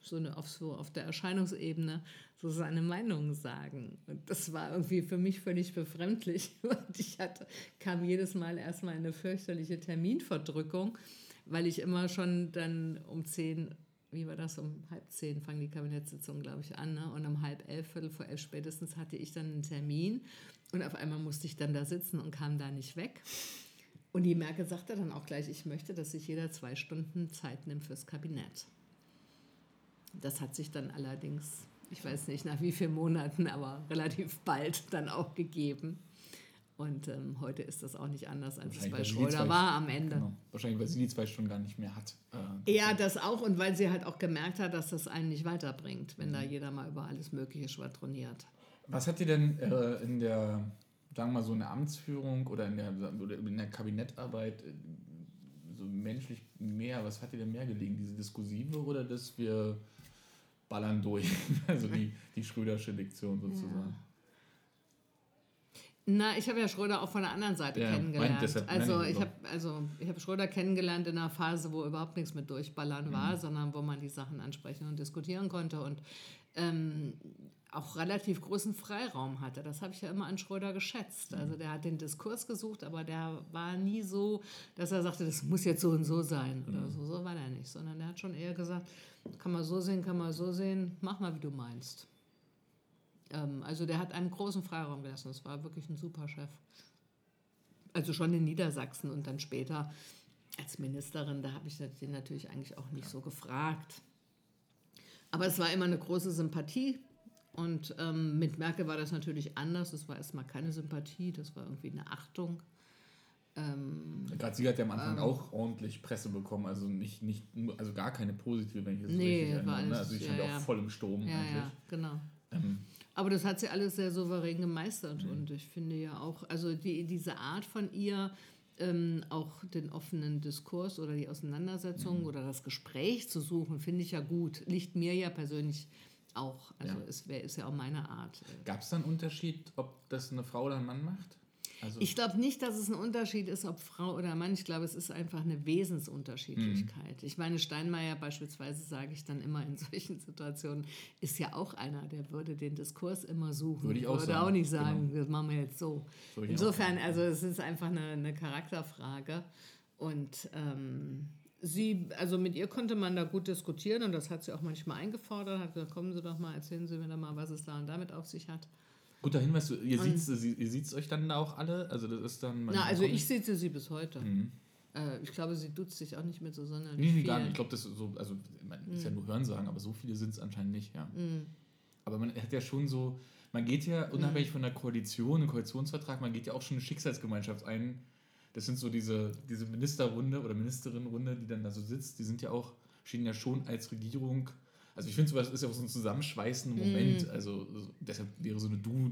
so, eine, auf, so auf der Erscheinungsebene so seine Meinung sagen. Und das war irgendwie für mich völlig befremdlich. Und ich hatte, kam jedes Mal erstmal eine fürchterliche Terminverdrückung, weil ich immer schon dann um zehn, wie war das, um halb zehn fangen die Kabinettssitzungen, glaube ich, an. Ne? Und um halb elf, viertel vor elf spätestens hatte ich dann einen Termin. Und auf einmal musste ich dann da sitzen und kam da nicht weg. Und die Merkel sagte dann auch gleich, ich möchte, dass sich jeder zwei Stunden Zeit nimmt fürs Kabinett. Das hat sich dann allerdings ich weiß nicht nach wie vielen Monaten, aber relativ bald dann auch gegeben. Und ähm, heute ist das auch nicht anders, als es bei Schröder war am Ende. Genau. Wahrscheinlich, weil sie die zwei Stunden gar nicht mehr hat. Äh, ja, das auch und weil sie halt auch gemerkt hat, dass das einen nicht weiterbringt, wenn mhm. da jeder mal über alles Mögliche schwadroniert. Was hat dir denn äh, in der sagen wir mal, so in der Amtsführung oder in der, oder in der Kabinettarbeit äh, so menschlich mehr, was hat dir denn mehr gelegen? Diese Diskursive oder dass wir ballern durch? Also die, die Schrödersche Lektion sozusagen. Ja. Na, ich habe ja Schröder auch von der anderen Seite ja, kennengelernt. Deshalb, also ich habe also ich habe Schröder kennengelernt in einer Phase, wo überhaupt nichts mit Durchballern mhm. war, sondern wo man die Sachen ansprechen und diskutieren konnte und ähm, auch relativ großen Freiraum hatte. Das habe ich ja immer an Schröder geschätzt. Mhm. Also der hat den Diskurs gesucht, aber der war nie so, dass er sagte, das muss jetzt so und so sein oder mhm. so. So war der nicht, sondern der hat schon eher gesagt, kann man so sehen, kann man so sehen, mach mal, wie du meinst. Ähm, also der hat einen großen Freiraum gelassen. Das war wirklich ein super Chef. Also schon in Niedersachsen und dann später als Ministerin, da habe ich den natürlich eigentlich auch nicht so gefragt. Aber es war immer eine große Sympathie. Und ähm, mit Merkel war das natürlich anders. Das war erstmal keine Sympathie, das war irgendwie eine Achtung. Ähm, Gerade sie hat ja am Anfang ähm, auch ordentlich Presse bekommen, also nicht, nicht also gar keine positive, wenn ich das nee, richtig erinnere. Ne? Also ich stand ja, ja. auch voll im Sturm ja, eigentlich. Ja, genau. Ähm, aber das hat sie alles sehr souverän gemeistert. Mhm. Und ich finde ja auch, also die, diese Art von ihr, ähm, auch den offenen Diskurs oder die Auseinandersetzung mhm. oder das Gespräch zu suchen, finde ich ja gut. Liegt mir ja persönlich auch. Also ja. es wär, ist ja auch meine Art. Gab es da einen Unterschied, ob das eine Frau oder ein Mann macht? Also ich glaube nicht, dass es ein Unterschied ist, ob Frau oder Mann. Ich glaube, es ist einfach eine Wesensunterschiedlichkeit. Mhm. Ich meine, Steinmeier beispielsweise, sage ich dann immer in solchen Situationen, ist ja auch einer, der würde den Diskurs immer suchen. Würde ich auch würde sagen. auch nicht sagen, genau. das machen wir jetzt so. Insofern, also es ist einfach eine, eine Charakterfrage. Und ähm, sie, also mit ihr konnte man da gut diskutieren und das hat sie auch manchmal eingefordert, hat gesagt, kommen Sie doch mal, erzählen Sie mir doch mal, was es da und damit auf sich hat. Guter Hinweis, ihr seht ihr sieht's euch dann auch alle? Also das ist dann. Na, also ich sehe sie bis heute. Mhm. Äh, ich glaube, sie duzt sich auch nicht mehr so sonderlich. Nee, nee, gar nicht. Ich glaube, das ist so, also man mhm. ist ja nur Hörensagen, aber so viele sind es anscheinend nicht, ja. Mhm. Aber man hat ja schon so, man geht ja unabhängig mhm. von der Koalition, einem Koalitionsvertrag, man geht ja auch schon eine Schicksalsgemeinschaft ein. Das sind so diese, diese Ministerrunde oder Ministerinnenrunde, die dann da so sitzt, die sind ja auch, stehen ja schon als Regierung also ich finde sowas ist ja auch so ein zusammenschweißender Moment. Mm. Also deshalb wäre so eine Du,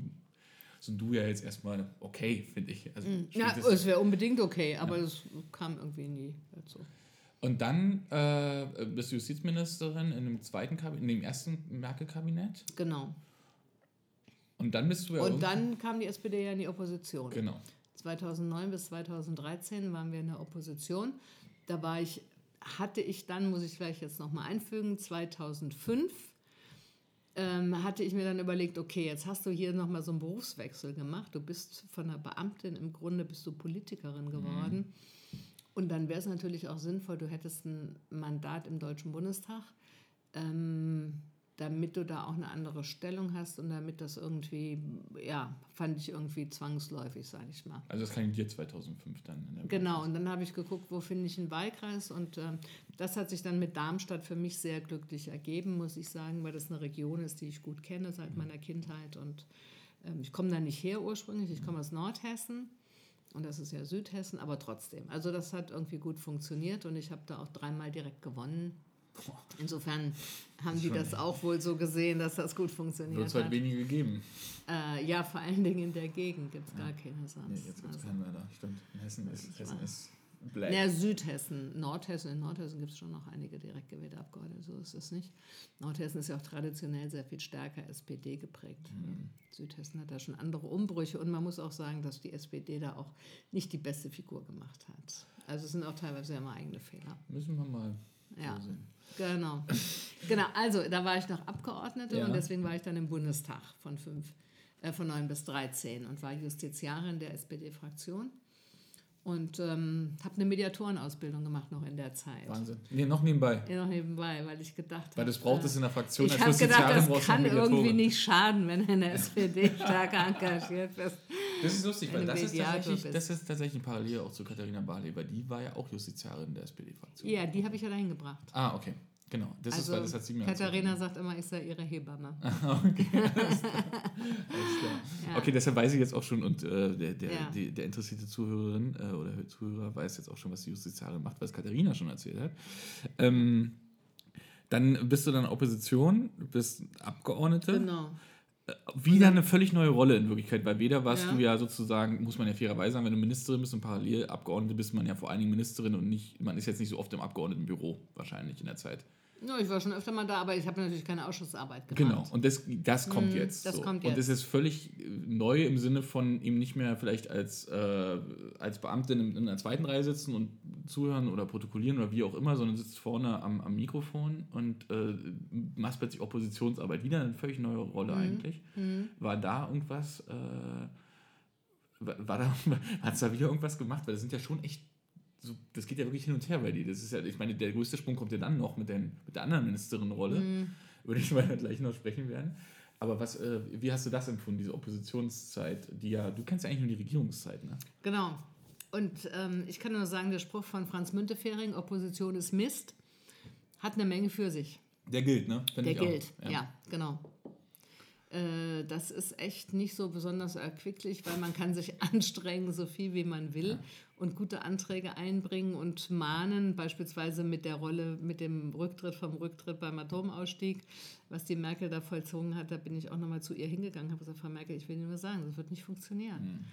so ein Du ja jetzt erstmal okay, finde ich. Also mm. Ja, es wäre unbedingt okay, aber es ja. kam irgendwie nie dazu. Und dann äh, bist du Justizministerin in dem zweiten Kabinett, in dem ersten Merkel-Kabinett. Genau. Und dann bist du ja. Und dann kam die SPD ja in die Opposition. Genau. 2009 bis 2013 waren wir in der Opposition. Da war ich hatte ich dann, muss ich vielleicht jetzt nochmal einfügen, 2005 ähm, hatte ich mir dann überlegt, okay, jetzt hast du hier nochmal so einen Berufswechsel gemacht. Du bist von einer Beamtin im Grunde bist du Politikerin geworden. Mhm. Und dann wäre es natürlich auch sinnvoll, du hättest ein Mandat im Deutschen Bundestag. Ähm, damit du da auch eine andere Stellung hast und damit das irgendwie, ja, fand ich irgendwie zwangsläufig, sage ich mal. Also das kandidiert 2005 dann. In der genau, und dann habe ich geguckt, wo finde ich einen Wahlkreis und äh, das hat sich dann mit Darmstadt für mich sehr glücklich ergeben, muss ich sagen, weil das eine Region ist, die ich gut kenne seit mhm. meiner Kindheit und äh, ich komme da nicht her ursprünglich, ich komme aus Nordhessen. Und das ist ja Südhessen, aber trotzdem. Also das hat irgendwie gut funktioniert und ich habe da auch dreimal direkt gewonnen. Insofern haben die das auch wohl so gesehen, dass das gut funktioniert Wird es halt wenige geben. Äh, ja, vor allen Dingen in der Gegend gibt es ja. gar keine sonst. Nee, jetzt gibt es also. keinen mehr da. Stimmt. In Hessen ist, Hessen ist black. Ja, Südhessen, Nordhessen. In Nordhessen gibt es schon noch einige direkt gewählte Abgeordnete, so ist es nicht. Nordhessen ist ja auch traditionell sehr viel stärker SPD geprägt. Mhm. Südhessen hat da schon andere Umbrüche und man muss auch sagen, dass die SPD da auch nicht die beste Figur gemacht hat. Also es sind auch teilweise immer eigene Fehler. Müssen wir mal ja. So genau. genau, also da war ich noch Abgeordnete ja. und deswegen war ich dann im Bundestag von, fünf, äh, von 9 bis 13 und war Justiziarin der SPD-Fraktion. Und ähm, habe eine Mediatorenausbildung gemacht noch in der Zeit. Wahnsinn. Nee, noch nebenbei. Ja, noch nebenbei, weil ich gedacht habe. Weil das braucht es in der Fraktion ich als gedacht, das kann irgendwie nicht schaden, wenn du in der SPD stark engagiert bist. Das ist lustig, weil das ist, tatsächlich, das ist tatsächlich ein Parallel auch zu Katharina Barley, weil die war ja auch Justiziarin der SPD-Fraktion. Ja, die habe ich ja dahin gebracht. Ah, okay. Genau, das also, ist, das hat sie mir Katharina sagt immer, ich sei ihre Hebamme. okay, alles klar. Alles klar. Ja. Okay, deshalb weiß ich jetzt auch schon und äh, der, der, ja. die, der interessierte Zuhörerin äh, oder Zuhörer weiß jetzt auch schon, was die Justiziarin macht, was Katharina schon erzählt hat. Ähm, dann bist du dann Opposition, bist Abgeordnete. Genau. Wieder eine völlig neue Rolle in Wirklichkeit, weil weder warst Ja. du ja sozusagen, muss man ja fairerweise sagen, wenn du Ministerin bist und parallel Abgeordnete bist, man ja vor allen Dingen Ministerin und nicht, man ist jetzt nicht so oft im Abgeordnetenbüro wahrscheinlich in der Zeit. Ja, ich war schon öfter mal da, aber ich habe natürlich keine Ausschussarbeit gemacht. Genau, und das, das kommt Mhm, jetzt. das so. kommt Und jetzt. das ist völlig äh, neu im Sinne von ihm nicht mehr vielleicht als, äh, als Beamtin in, in der zweiten Reihe sitzen und zuhören oder protokollieren oder wie auch immer, sondern sitzt vorne am, am Mikrofon und äh, machst plötzlich Oppositionsarbeit. Wieder eine völlig neue Rolle Mhm. eigentlich. Mhm. War da irgendwas, äh, war, war da, hat es da wieder irgendwas gemacht? Weil das sind ja schon echt so, das geht ja wirklich hin und her bei dir. Das ist ja, ich meine, der größte Sprung kommt ja dann noch mit, den, mit der anderen Ministerin-Rolle, Mhm. über die wir gleich noch sprechen werden. Aber was, äh, wie hast du das empfunden, diese Oppositionszeit, die ja, du kennst ja eigentlich nur die Regierungszeit, ne? Genau. Und ähm, ich kann nur sagen, der Spruch von Franz Müntefering, Opposition ist Mist, hat eine Menge für sich. Der gilt, ne? Find Der gilt, ja, genau. Äh, das ist echt nicht so besonders erquicklich, weil man kann sich anstrengen, so viel wie man will und gute Anträge einbringen und mahnen, beispielsweise mit der Rolle, mit dem Rücktritt vom Rücktritt beim Atomausstieg, was die Merkel da vollzogen hat, da bin ich auch nochmal zu ihr hingegangen, habe gesagt, Frau Merkel, ich will Ihnen nur sagen, das wird nicht funktionieren. Werden,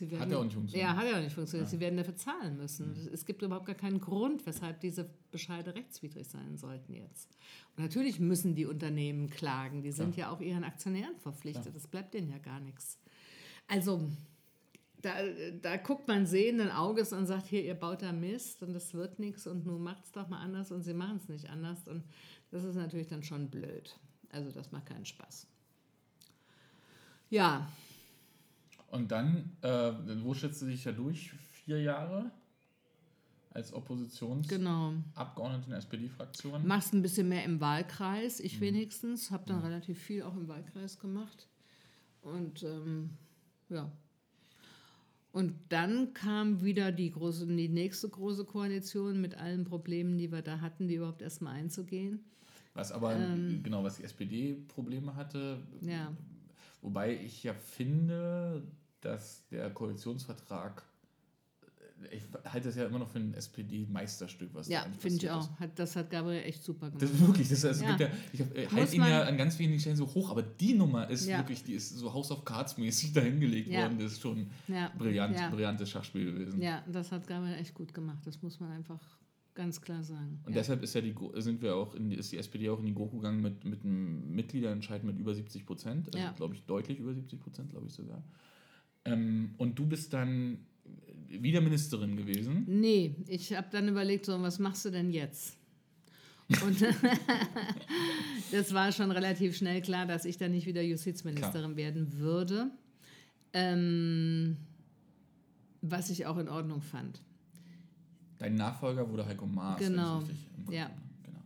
Hat ja auch nicht funktioniert. Ja, hat ja auch nicht funktioniert. Ja. Sie werden dafür zahlen müssen. Es gibt überhaupt gar keinen Grund, weshalb diese Bescheide rechtswidrig sein sollten jetzt. Und natürlich müssen die Unternehmen klagen. Die sind ja auch ihren Aktionären verpflichtet. Das bleibt denen ja gar nichts. Also da, da guckt man sehenden Auges und sagt, hier, ihr baut da Mist und das wird nichts und nun macht es doch mal anders und sie machen es nicht anders. Und das ist natürlich dann schon blöd. Also das macht keinen Spaß. Ja, Und dann, äh, wo schätzt du dich da durch? Vier Jahre als Oppositionsabgeordnete Genau. in der SPD-Fraktion? Machst ein bisschen mehr im Wahlkreis, Mhm. ich wenigstens. Habe dann relativ viel auch im Wahlkreis gemacht. Und ähm, ja. Und dann kam wieder die, große, die nächste große Koalition mit allen Problemen, die wir da hatten, die überhaupt erstmal einzugehen. Was aber, Ähm. genau, was die SPD Probleme hatte, Ja. Wobei ich ja finde, dass der Koalitionsvertrag, äh, ich halte das ja immer noch für ein SPD-Meisterstück, was da Ja, finde ich auch. Hat, das hat Gabriel echt super gemacht. Das wirklich, das, das Ja. ja, ich äh, halte ihn ja an ganz wenigen Stellen so hoch, aber die Nummer ist wirklich, die ist so House of Cards mäßig dahingelegt worden. Das ist schon Ja. brillant, brillantes Schachspiel gewesen. Ja, das hat Gabriel echt gut gemacht. Das muss man einfach ganz klar sagen. Und ja. deshalb ist ja die, sind wir auch in die, ist die SPD auch in die GroKo gegangen mit, mit einem Mitgliederentscheid mit über 70 Prozent. Also, Ja. glaube ich, deutlich über 70 Prozent, glaube ich sogar. Ähm, und du bist dann wieder Ministerin gewesen. Nee, ich habe dann überlegt, so, was machst du denn jetzt? Und das war schon relativ schnell klar, dass ich dann nicht wieder Justizministerin werden würde. Ähm, was ich auch in Ordnung fand. Dein Nachfolger wurde Heiko Maas. Genau. Ja. Genau.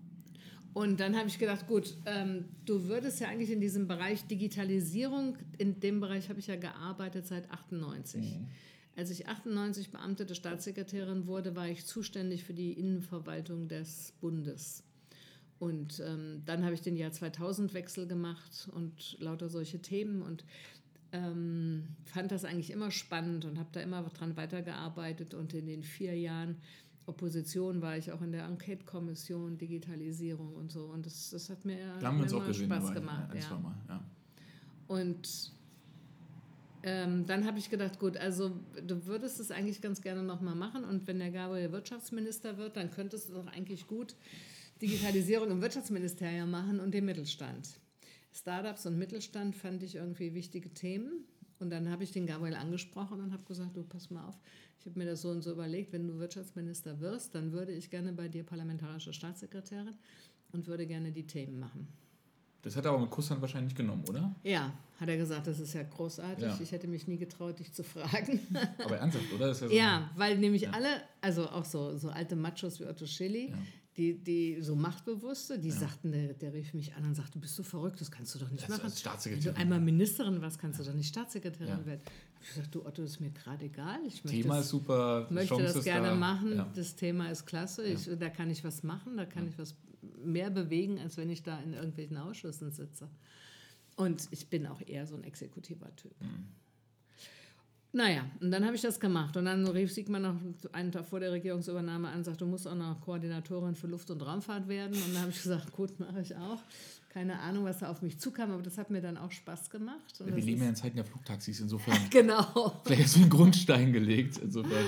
Und dann habe ich gedacht, gut, ähm, du würdest ja eigentlich in diesem Bereich Digitalisierung, in dem Bereich habe ich ja gearbeitet seit 98. Als ich 98 beamtete Staatssekretärin wurde, war ich zuständig für die Innenverwaltung des Bundes. Und ähm, dann habe ich den Jahr 2000 Wechsel gemacht und lauter solche Themen und ähm, fand das eigentlich immer spannend und habe da immer dran weitergearbeitet. Und in den vier Jahren Opposition war ich auch in der Enquete-Kommission, Digitalisierung und so. Und das, das hat mir Da haben wir uns immer auch gesehen. Spaß gemacht. Ein, Ja. Mal, ja. Und ähm, dann habe ich gedacht, gut, also du würdest es eigentlich ganz gerne nochmal machen und wenn der Gabriel Wirtschaftsminister wird, dann könntest du doch eigentlich gut Digitalisierung im Wirtschaftsministerium machen und den Mittelstand. Startups und Mittelstand fand ich irgendwie wichtige Themen. Und dann habe ich den Gabriel angesprochen und habe gesagt, du pass mal auf, ich habe mir das so und so überlegt, wenn du Wirtschaftsminister wirst, dann würde ich gerne bei dir parlamentarische Staatssekretärin und würde gerne die Themen machen. Das hat er aber mit Kusshand wahrscheinlich genommen, oder? Ja, hat er gesagt, das ist ja großartig. Ja. Ich hätte mich nie getraut, dich zu fragen. Aber ernsthaft, oder? Ja, so ja, weil nämlich alle, also auch so, so alte Machos wie Otto Schilly, die, die so Machtbewusste, die sagten, der, der rief mich an und sagte, bist du verrückt, das kannst du doch nicht Das machen. als Staatssekretärin. Wenn du einmal Ministerin warst, kannst du doch nicht Staatssekretärin Ja. werden. Ich gesagt, du Otto, ist mir gerade egal. Ich möchte Thema das- ist super, die möchte Chance das gerne da. machen. Ja. Das Thema ist klasse. Ich, da kann ich was machen, da kann ich was mehr bewegen, als wenn ich da in irgendwelchen Ausschüssen sitze. Und ich bin auch eher so ein exekutiver Typ. Naja, und dann habe ich das gemacht. Und dann rief Sigmar noch einen Tag vor der Regierungsübernahme an und sagte, du musst auch noch Koordinatorin für Luft- und Raumfahrt werden. Und dann habe ich gesagt, gut, mache ich auch. keine Ahnung, was da auf mich zukam, aber das hat mir dann auch Spaß gemacht. wir leben ja in Zeiten der Flugtaxis, insofern. genau. Vielleicht hast du einen Grundstein gelegt, insofern.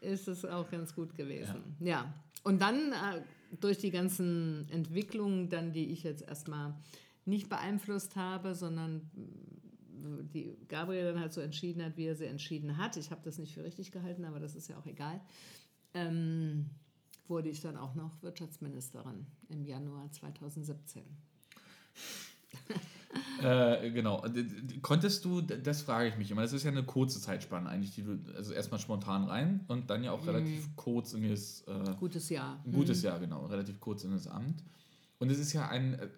Ist es auch ganz gut gewesen. Ja. ja. Und dann äh, durch die ganzen Entwicklungen, dann, die ich jetzt erstmal nicht beeinflusst habe, sondern die Gabriel dann halt so entschieden hat, wie er sie entschieden hat. Ich habe das nicht für richtig gehalten, aber das ist ja auch egal. Ähm, wurde ich dann auch noch Wirtschaftsministerin im Januar 2017. äh, genau. Konntest du, das frage ich mich immer, das ist ja eine kurze Zeitspanne eigentlich, die du, also erstmal spontan rein und dann ja auch relativ mhm. kurz in das. Äh, gutes Jahr. Ein gutes mhm. Jahr, genau, relativ kurz in das Amt. Und es ist ja ein, äh,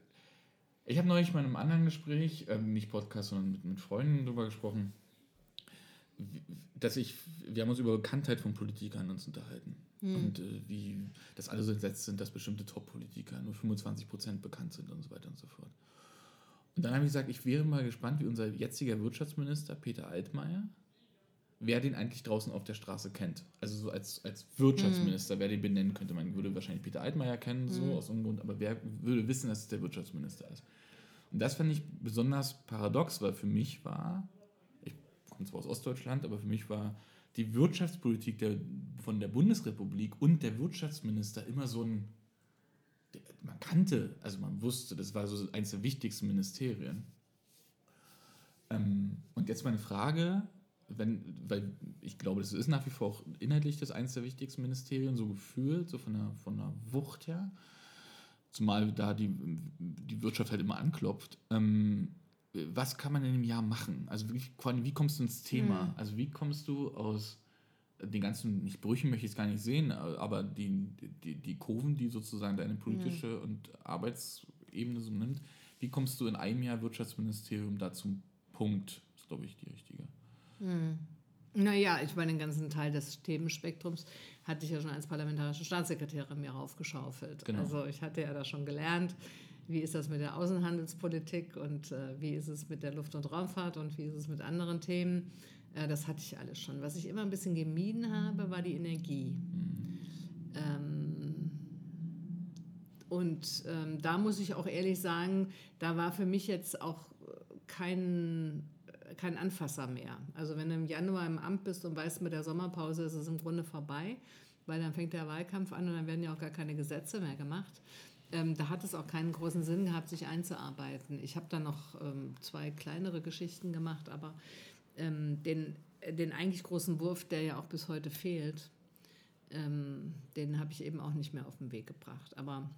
ich habe neulich mal in einem anderen Gespräch, ähm, nicht Podcast, sondern mit, mit Freunden darüber gesprochen, dass ich, wir haben uns über Bekanntheit von Politikern uns unterhalten. Hm. Und äh, wie das alle so entsetzt sind, dass bestimmte Top-Politiker nur 25% bekannt sind und so weiter und so fort. Und dann habe ich gesagt, ich wäre mal gespannt, wie unser jetziger Wirtschaftsminister Peter Altmaier, wer den eigentlich draußen auf der Straße kennt. Also so als, als Wirtschaftsminister, hm. wer den benennen könnte. Man würde wahrscheinlich Peter Altmaier kennen, so hm. aus irgendeinem Grund, aber wer würde wissen, dass es der Wirtschaftsminister ist? Und das fand ich besonders paradox, weil für mich war, ich komme zwar aus Ostdeutschland, aber für mich war die Wirtschaftspolitik der, von der Bundesrepublik und der Wirtschaftsminister immer so ein, man kannte, also man wusste, das war so eines der wichtigsten Ministerien. Ähm, und jetzt meine Frage, wenn, weil ich glaube, das ist nach wie vor auch inhaltlich das eines der wichtigsten Ministerien, so gefühlt, so von der, von der Wucht her. Zumal da die, die Wirtschaft halt immer anklopft. Ähm, was kann man in einem Jahr machen? Also wie, wie kommst du ins Thema? Mhm. Also wie kommst du aus den ganzen, nicht Brüchen möchte ich es gar nicht sehen, aber die, die, die Kurven, die sozusagen deine politische mhm. und Arbeitsebene so nimmt, wie kommst du in einem Jahr Wirtschaftsministerium da zum Punkt? Das ist, glaube ich, die richtige. Mhm. Naja, ich meine, den ganzen Teil des Themenspektrums hatte ich ja schon als parlamentarische Staatssekretärin mir raufgeschaufelt. Genau. Also ich hatte ja da schon gelernt, wie ist das mit der Außenhandelspolitik und äh, wie ist es mit der Luft- und Raumfahrt und wie ist es mit anderen Themen. Äh, das hatte ich alles schon. Was ich immer ein bisschen gemieden habe, war die Energie. Mhm. Ähm, und ähm, da muss ich auch ehrlich sagen, da war für mich jetzt auch kein kein Anfasser mehr. Also wenn du im Januar im Amt bist und weißt, mit der Sommerpause ist es im Grunde vorbei, weil dann fängt der Wahlkampf an und dann werden ja auch gar keine Gesetze mehr gemacht. Ähm, da hat es auch keinen großen Sinn gehabt, sich einzuarbeiten. Ich habe dann noch ähm, zwei kleinere Geschichten gemacht, aber ähm, den, den eigentlich großen Wurf, der ja auch bis heute fehlt, ähm, den habe ich eben auch nicht mehr auf den Weg gebracht. Aber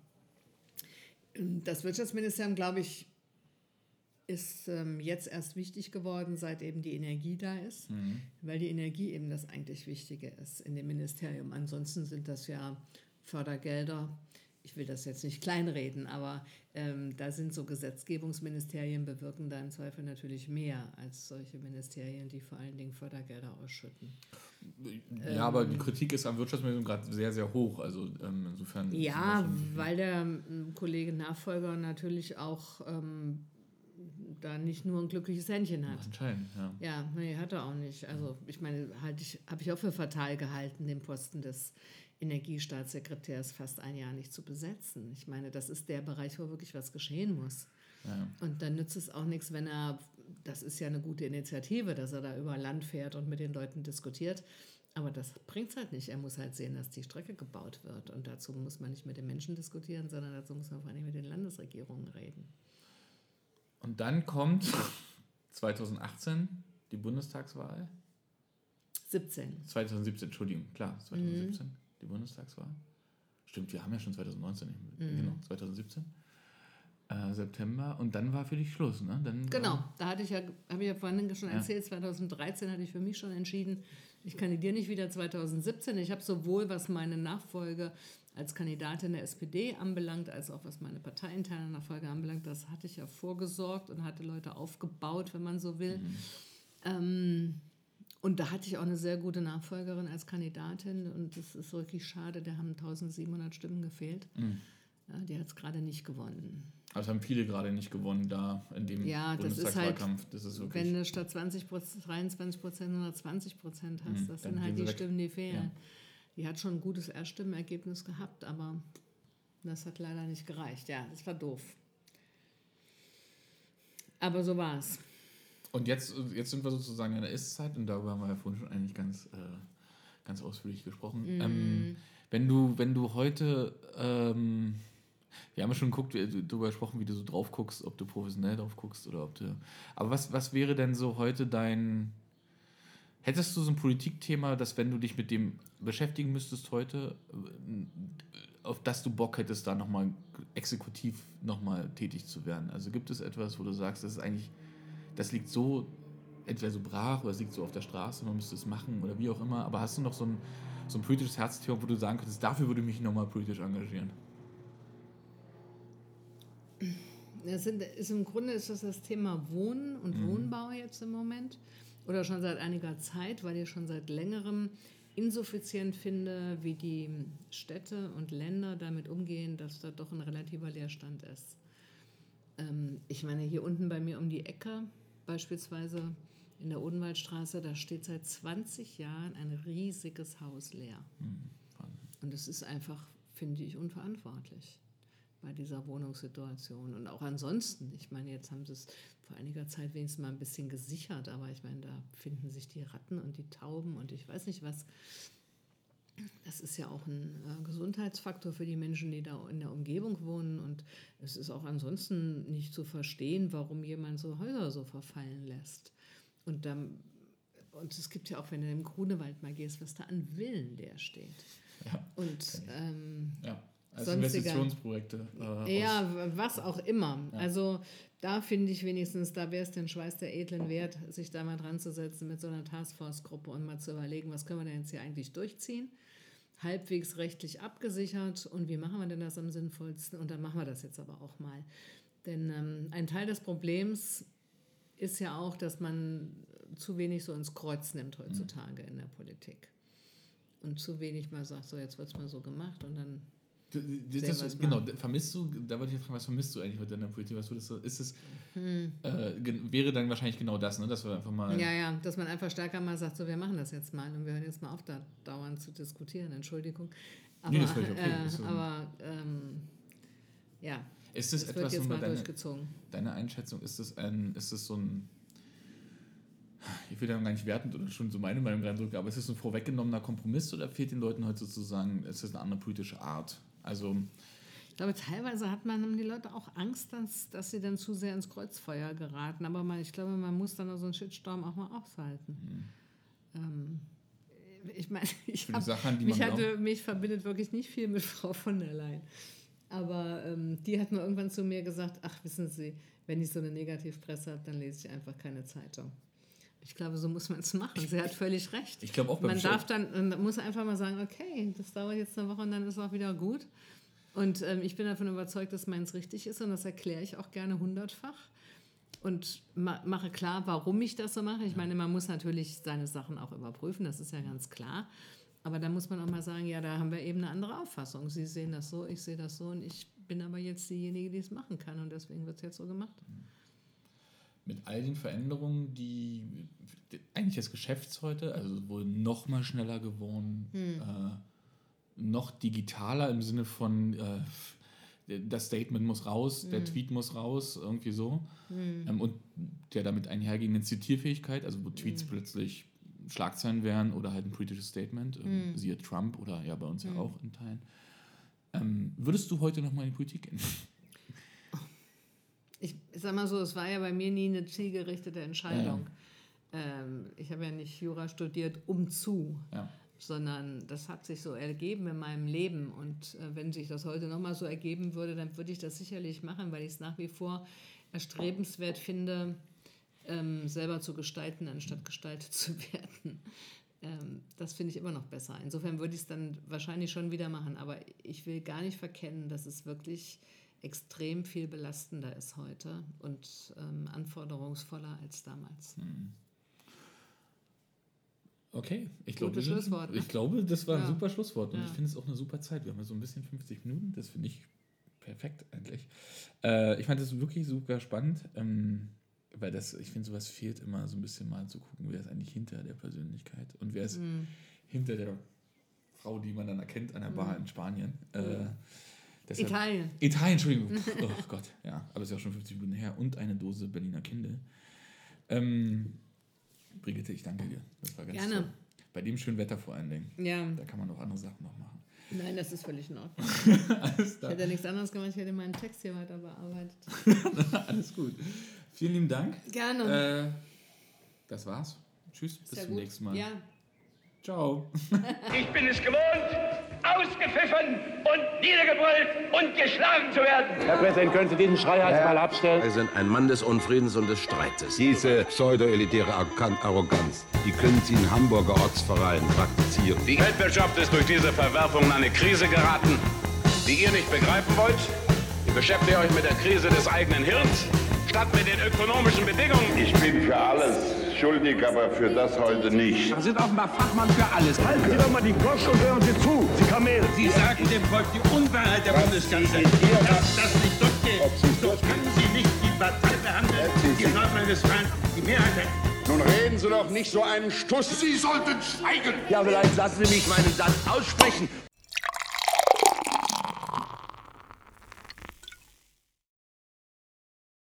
ähm, das Wirtschaftsministerium, glaube ich, ist ähm, jetzt erst wichtig geworden, seit eben die Energie da ist, mhm. weil die Energie eben das eigentlich Wichtige ist in dem Ministerium. Ansonsten sind das ja Fördergelder. Ich will das jetzt nicht kleinreden, aber ähm, da sind so Gesetzgebungsministerien bewirken da im Zweifel natürlich mehr als solche Ministerien, die vor allen Dingen Fördergelder ausschütten. Ja, ähm, aber die Kritik ist am Wirtschaftsministerium gerade sehr, sehr hoch. Also ähm, insofern. Ja, weil der ähm, Kollege Nachfolger natürlich auch ähm, da nicht nur ein glückliches Händchen hat. Anscheinend, ja. Ja, nee, hat er auch nicht. Also ich meine, halt ich, habe ich auch für fatal gehalten, den Posten des Energiestaatssekretärs fast ein Jahr nicht zu besetzen. Ich meine, das ist der Bereich, wo wirklich was geschehen muss. Ja. Und dann nützt es auch nichts, wenn er, das ist ja eine gute Initiative, dass er da über Land fährt und mit den Leuten diskutiert. Aber das bringt es halt nicht. Er muss halt sehen, dass die Strecke gebaut wird. Und dazu muss man nicht mit den Menschen diskutieren, sondern dazu muss man vor allem mit den Landesregierungen reden. Und dann kommt 2018 die Bundestagswahl. 17. 2017, Entschuldigung, klar, 2017 mhm. die Bundestagswahl. Stimmt, wir haben ja schon 2019, mhm. genau, 2017. Äh, September und dann war für dich Schluss, ne? Dann genau, da hatte ich ja, habe ich ja vorhin schon erzählt, ja. 2013 hatte ich für mich schon entschieden, ich kandidiere nicht wieder 2017. Ich habe sowohl, was meine Nachfolge als Kandidatin der SPD anbelangt, als auch was meine parteiinterne Nachfolge anbelangt, das hatte ich ja vorgesorgt und hatte Leute aufgebaut, wenn man so will. Mhm. Ähm, und da hatte ich auch eine sehr gute Nachfolgerin als Kandidatin und es ist wirklich schade, da haben 1700 Stimmen gefehlt. Mhm. Die hat es gerade nicht gewonnen. Also haben viele gerade nicht gewonnen da in dem ja, Bundestagswahlkampf. Das ist halt, wenn du statt 20 23 Prozent 120 Prozent hast, mhm, das sind halt die Stimmen, die fehlen. Ja. Die hat schon ein gutes Erststimmenergebnis gehabt, aber das hat leider nicht gereicht. Ja, das war doof. Aber so war es. Und jetzt, jetzt sind wir sozusagen in der Ist-Zeit und darüber haben wir ja vorhin schon eigentlich ganz, äh, ganz ausführlich gesprochen. Mhm. Ähm, wenn, du, wenn du heute, ähm, wir haben ja schon geguckt, darüber gesprochen, wie du so drauf guckst, ob du professionell drauf guckst oder ob du. Aber was, was wäre denn so heute dein. Hättest du so ein Politikthema, dass wenn du dich mit dem beschäftigen müsstest heute, äh, auf das du Bock hättest, da nochmal exekutiv nochmal tätig zu werden? Also gibt es etwas, wo du sagst, das ist eigentlich, das liegt so entweder so brach oder es liegt so auf der Straße, man müsste es machen oder wie auch immer, aber hast du noch so ein, so ein politisches Herzthema, wo du sagen könntest, dafür würde ich mich nochmal politisch engagieren? Das sind, ist Im Grunde ist das das Thema Wohnen und Mhm. Wohnbau jetzt im Moment oder schon seit einiger Zeit, weil ich schon seit längerem insuffizient finde, wie die Städte und Länder damit umgehen, dass da doch ein relativer Leerstand ist. Ähm, ich meine, hier unten bei mir um die Ecke, beispielsweise in der Odenwaldstraße, da steht seit 20 Jahren ein riesiges Haus leer. Und es ist einfach, finde ich, unverantwortlich bei dieser Wohnungssituation. Und auch ansonsten, ich meine, jetzt haben sie es vor einiger Zeit wenigstens mal ein bisschen gesichert, aber ich meine, da finden sich die Ratten und die Tauben und ich weiß nicht was. Das ist ja auch ein äh, Gesundheitsfaktor für die Menschen, die da in der Umgebung wohnen. Und es ist auch ansonsten nicht zu verstehen, warum jemand so Häuser so verfallen lässt. Und, dann, und es gibt ja auch, wenn du im Grunewald mal gehst, was da an Villen leer steht. Ja, und ähm, ja. Also sonstiger- Investitionsprojekte. Äh, ja, aus- was auch immer. Ja. Also da finde ich wenigstens, da wäre es den Schweiß der Edlen wert, sich da mal dran zu setzen mit so einer Taskforce-Gruppe und mal zu überlegen, was können wir denn jetzt hier eigentlich durchziehen? Halbwegs rechtlich abgesichert und wie machen wir denn das am sinnvollsten? Und dann machen wir das jetzt aber auch mal. Denn ähm, ein Teil des Problems ist ja auch, dass man zu wenig so ins Kreuz nimmt heutzutage in der Politik. Und zu wenig mal sagt, so jetzt wird es mal so gemacht und dann Das, das, genau, vermisst du, da wollte ich jetzt fragen, was vermisst du eigentlich heute in der Politik? Was würdest du, ist es, Hm. äh, wäre dann wahrscheinlich genau das, ne? dass wir einfach mal. Ja, ja, dass man einfach stärker mal sagt, so wir machen das jetzt mal und wir hören jetzt mal auf, da dauernd zu diskutieren. Entschuldigung. Aber, Nee, das völlig okay. äh, Ist aber ähm, ja, Ist das es wird etwas, jetzt wo mal deine, durchgezogen. deine Einschätzung, ist das ein, ist das so ein, ich will da gar nicht wertend oder schon so meine Meinung reindrücken, aber ist das ein vorweggenommener Kompromiss oder fehlt den Leuten heute sozusagen, ist das eine andere politische Art? Also, Ich glaube, teilweise hat man haben die Leute auch Angst, dass, dass sie dann zu sehr ins Kreuzfeuer geraten. Aber man, ich glaube, man muss dann so einen Shitstorm auch mal aushalten. Ähm, ich meine, ich hab, Sachen, mich, hatte, mich verbindet wirklich nicht viel mit Frau von der Leyen. Aber ähm, die hat mal irgendwann zu mir gesagt, ach, wissen Sie, wenn ich so eine Negativpresse habe, dann lese ich einfach keine Zeitung. Ich glaube, so muss man es machen. Sie hat völlig recht. Ich glaube auch beim Man Chef- darf dann, man muss einfach mal sagen, okay, das dauert jetzt eine Woche und dann ist es auch wieder gut. Und ähm, ich bin davon überzeugt, dass meins richtig ist und das erkläre ich auch gerne hundertfach und ma mache klar, warum ich das so mache. Ich meine, man muss natürlich seine Sachen auch überprüfen, das ist ja ganz klar. Aber da muss man auch mal sagen, ja, da haben wir eben eine andere Auffassung. Sie sehen das so, ich sehe das so und ich bin aber jetzt diejenige, die es machen kann und deswegen wird es jetzt so gemacht. Mit all den Veränderungen, die eigentlich das Geschäft heute, also wohl noch mal schneller geworden, Hm. äh, noch digitaler im Sinne von äh, das Statement muss raus, der Hm. Tweet muss raus, irgendwie so. Hm. Ähm, und der damit einhergehenden Zitierfähigkeit, also wo Tweets Hm. plötzlich Schlagzeilen wären oder halt ein politisches Statement, ähm, Hm. siehe Trump oder ja bei uns ja Hm. auch in Teilen. Ähm, würdest du heute noch mal in die Politik gehen? Ich sag mal so, es war ja bei mir nie eine zielgerichtete Entscheidung. Ähm, ich habe ja nicht Jura studiert, um zu, Ja. sondern das hat sich so ergeben in meinem Leben. Und äh, wenn sich das heute nochmal so ergeben würde, dann würde ich das sicherlich machen, weil ich es nach wie vor erstrebenswert finde, ähm, selber zu gestalten, anstatt gestaltet zu werden. Ähm, das finde ich immer noch besser. Insofern würde ich es dann wahrscheinlich schon wieder machen. Aber ich will gar nicht verkennen, dass es wirklich extrem viel belastender ist heute und ähm, anforderungsvoller als damals. Okay, ich glaube, ne? ich glaube, das war ein Ja. super Schlusswort und Ja. ich finde es auch eine super Zeit. Wir haben ja so ein bisschen 50 Minuten, das finde ich perfekt eigentlich. Äh, ich fand das wirklich super spannend, ähm, weil das, ich finde, sowas fehlt immer so ein bisschen mal zu gucken, wer ist eigentlich hinter der Persönlichkeit und wer ist Mhm. hinter der Frau, die man dann erkennt an der Bar Mhm. in Spanien. Äh, Mhm. Deshalb, Italien. Italien, Entschuldigung. Oh Gott, ja, aber ist ja auch schon 50 Minuten her. Und eine Dose Berliner Kinde. Ähm, Brigitte, ich danke dir. Das war ganz Gerne. toll. Bei dem schönen Wetter vor allen Dingen. Ja. Da kann man noch andere Sachen noch machen. Nein, das ist völlig in Ordnung. Alles Ich klar. hätte ja nichts anderes gemacht, ich hätte meinen Text hier weiter bearbeitet. Alles gut. Vielen lieben Dank. Gerne. Äh, das war's. Tschüss, bis Sehr zum gut. nächsten Mal. Ja. Ciao. Ich bin es gewohnt, ausgepfiffen und niedergebrüllt und geschlagen zu werden. Herr Präsident, können Sie diesen Schrei jetzt mal abstellen? Sie sind ein Mann des Unfriedens und des Streites. Diese pseudo-elitäre Arrogan- Arroganz, die können Sie in Hamburger Ortsvereinen praktizieren. Die Weltwirtschaft ist durch diese Verwerfung in eine Krise geraten, die ihr nicht begreifen wollt. Ihr beschäftigt euch mit der Krise des eigenen Hirns, statt mit den ökonomischen Bedingungen. Ich bin für alles schuldig, aber für das heute nicht. Sie sind offenbar Fachmann für alles. Halten Sie doch mal die Gosch und hören Sie zu. Sie Kamel. Sie sagen dem Volk die Unwahrheit, Herr Bundeskanzler. Dass das nicht durchgeht. So können Sie nicht die Partei behandeln, die in Nordrhein-Westfalen die Mehrheit hat. Nun reden Sie doch nicht so einen Stuss. Sie sollten schweigen. Ja, vielleicht lassen Sie mich meinen Satz aussprechen.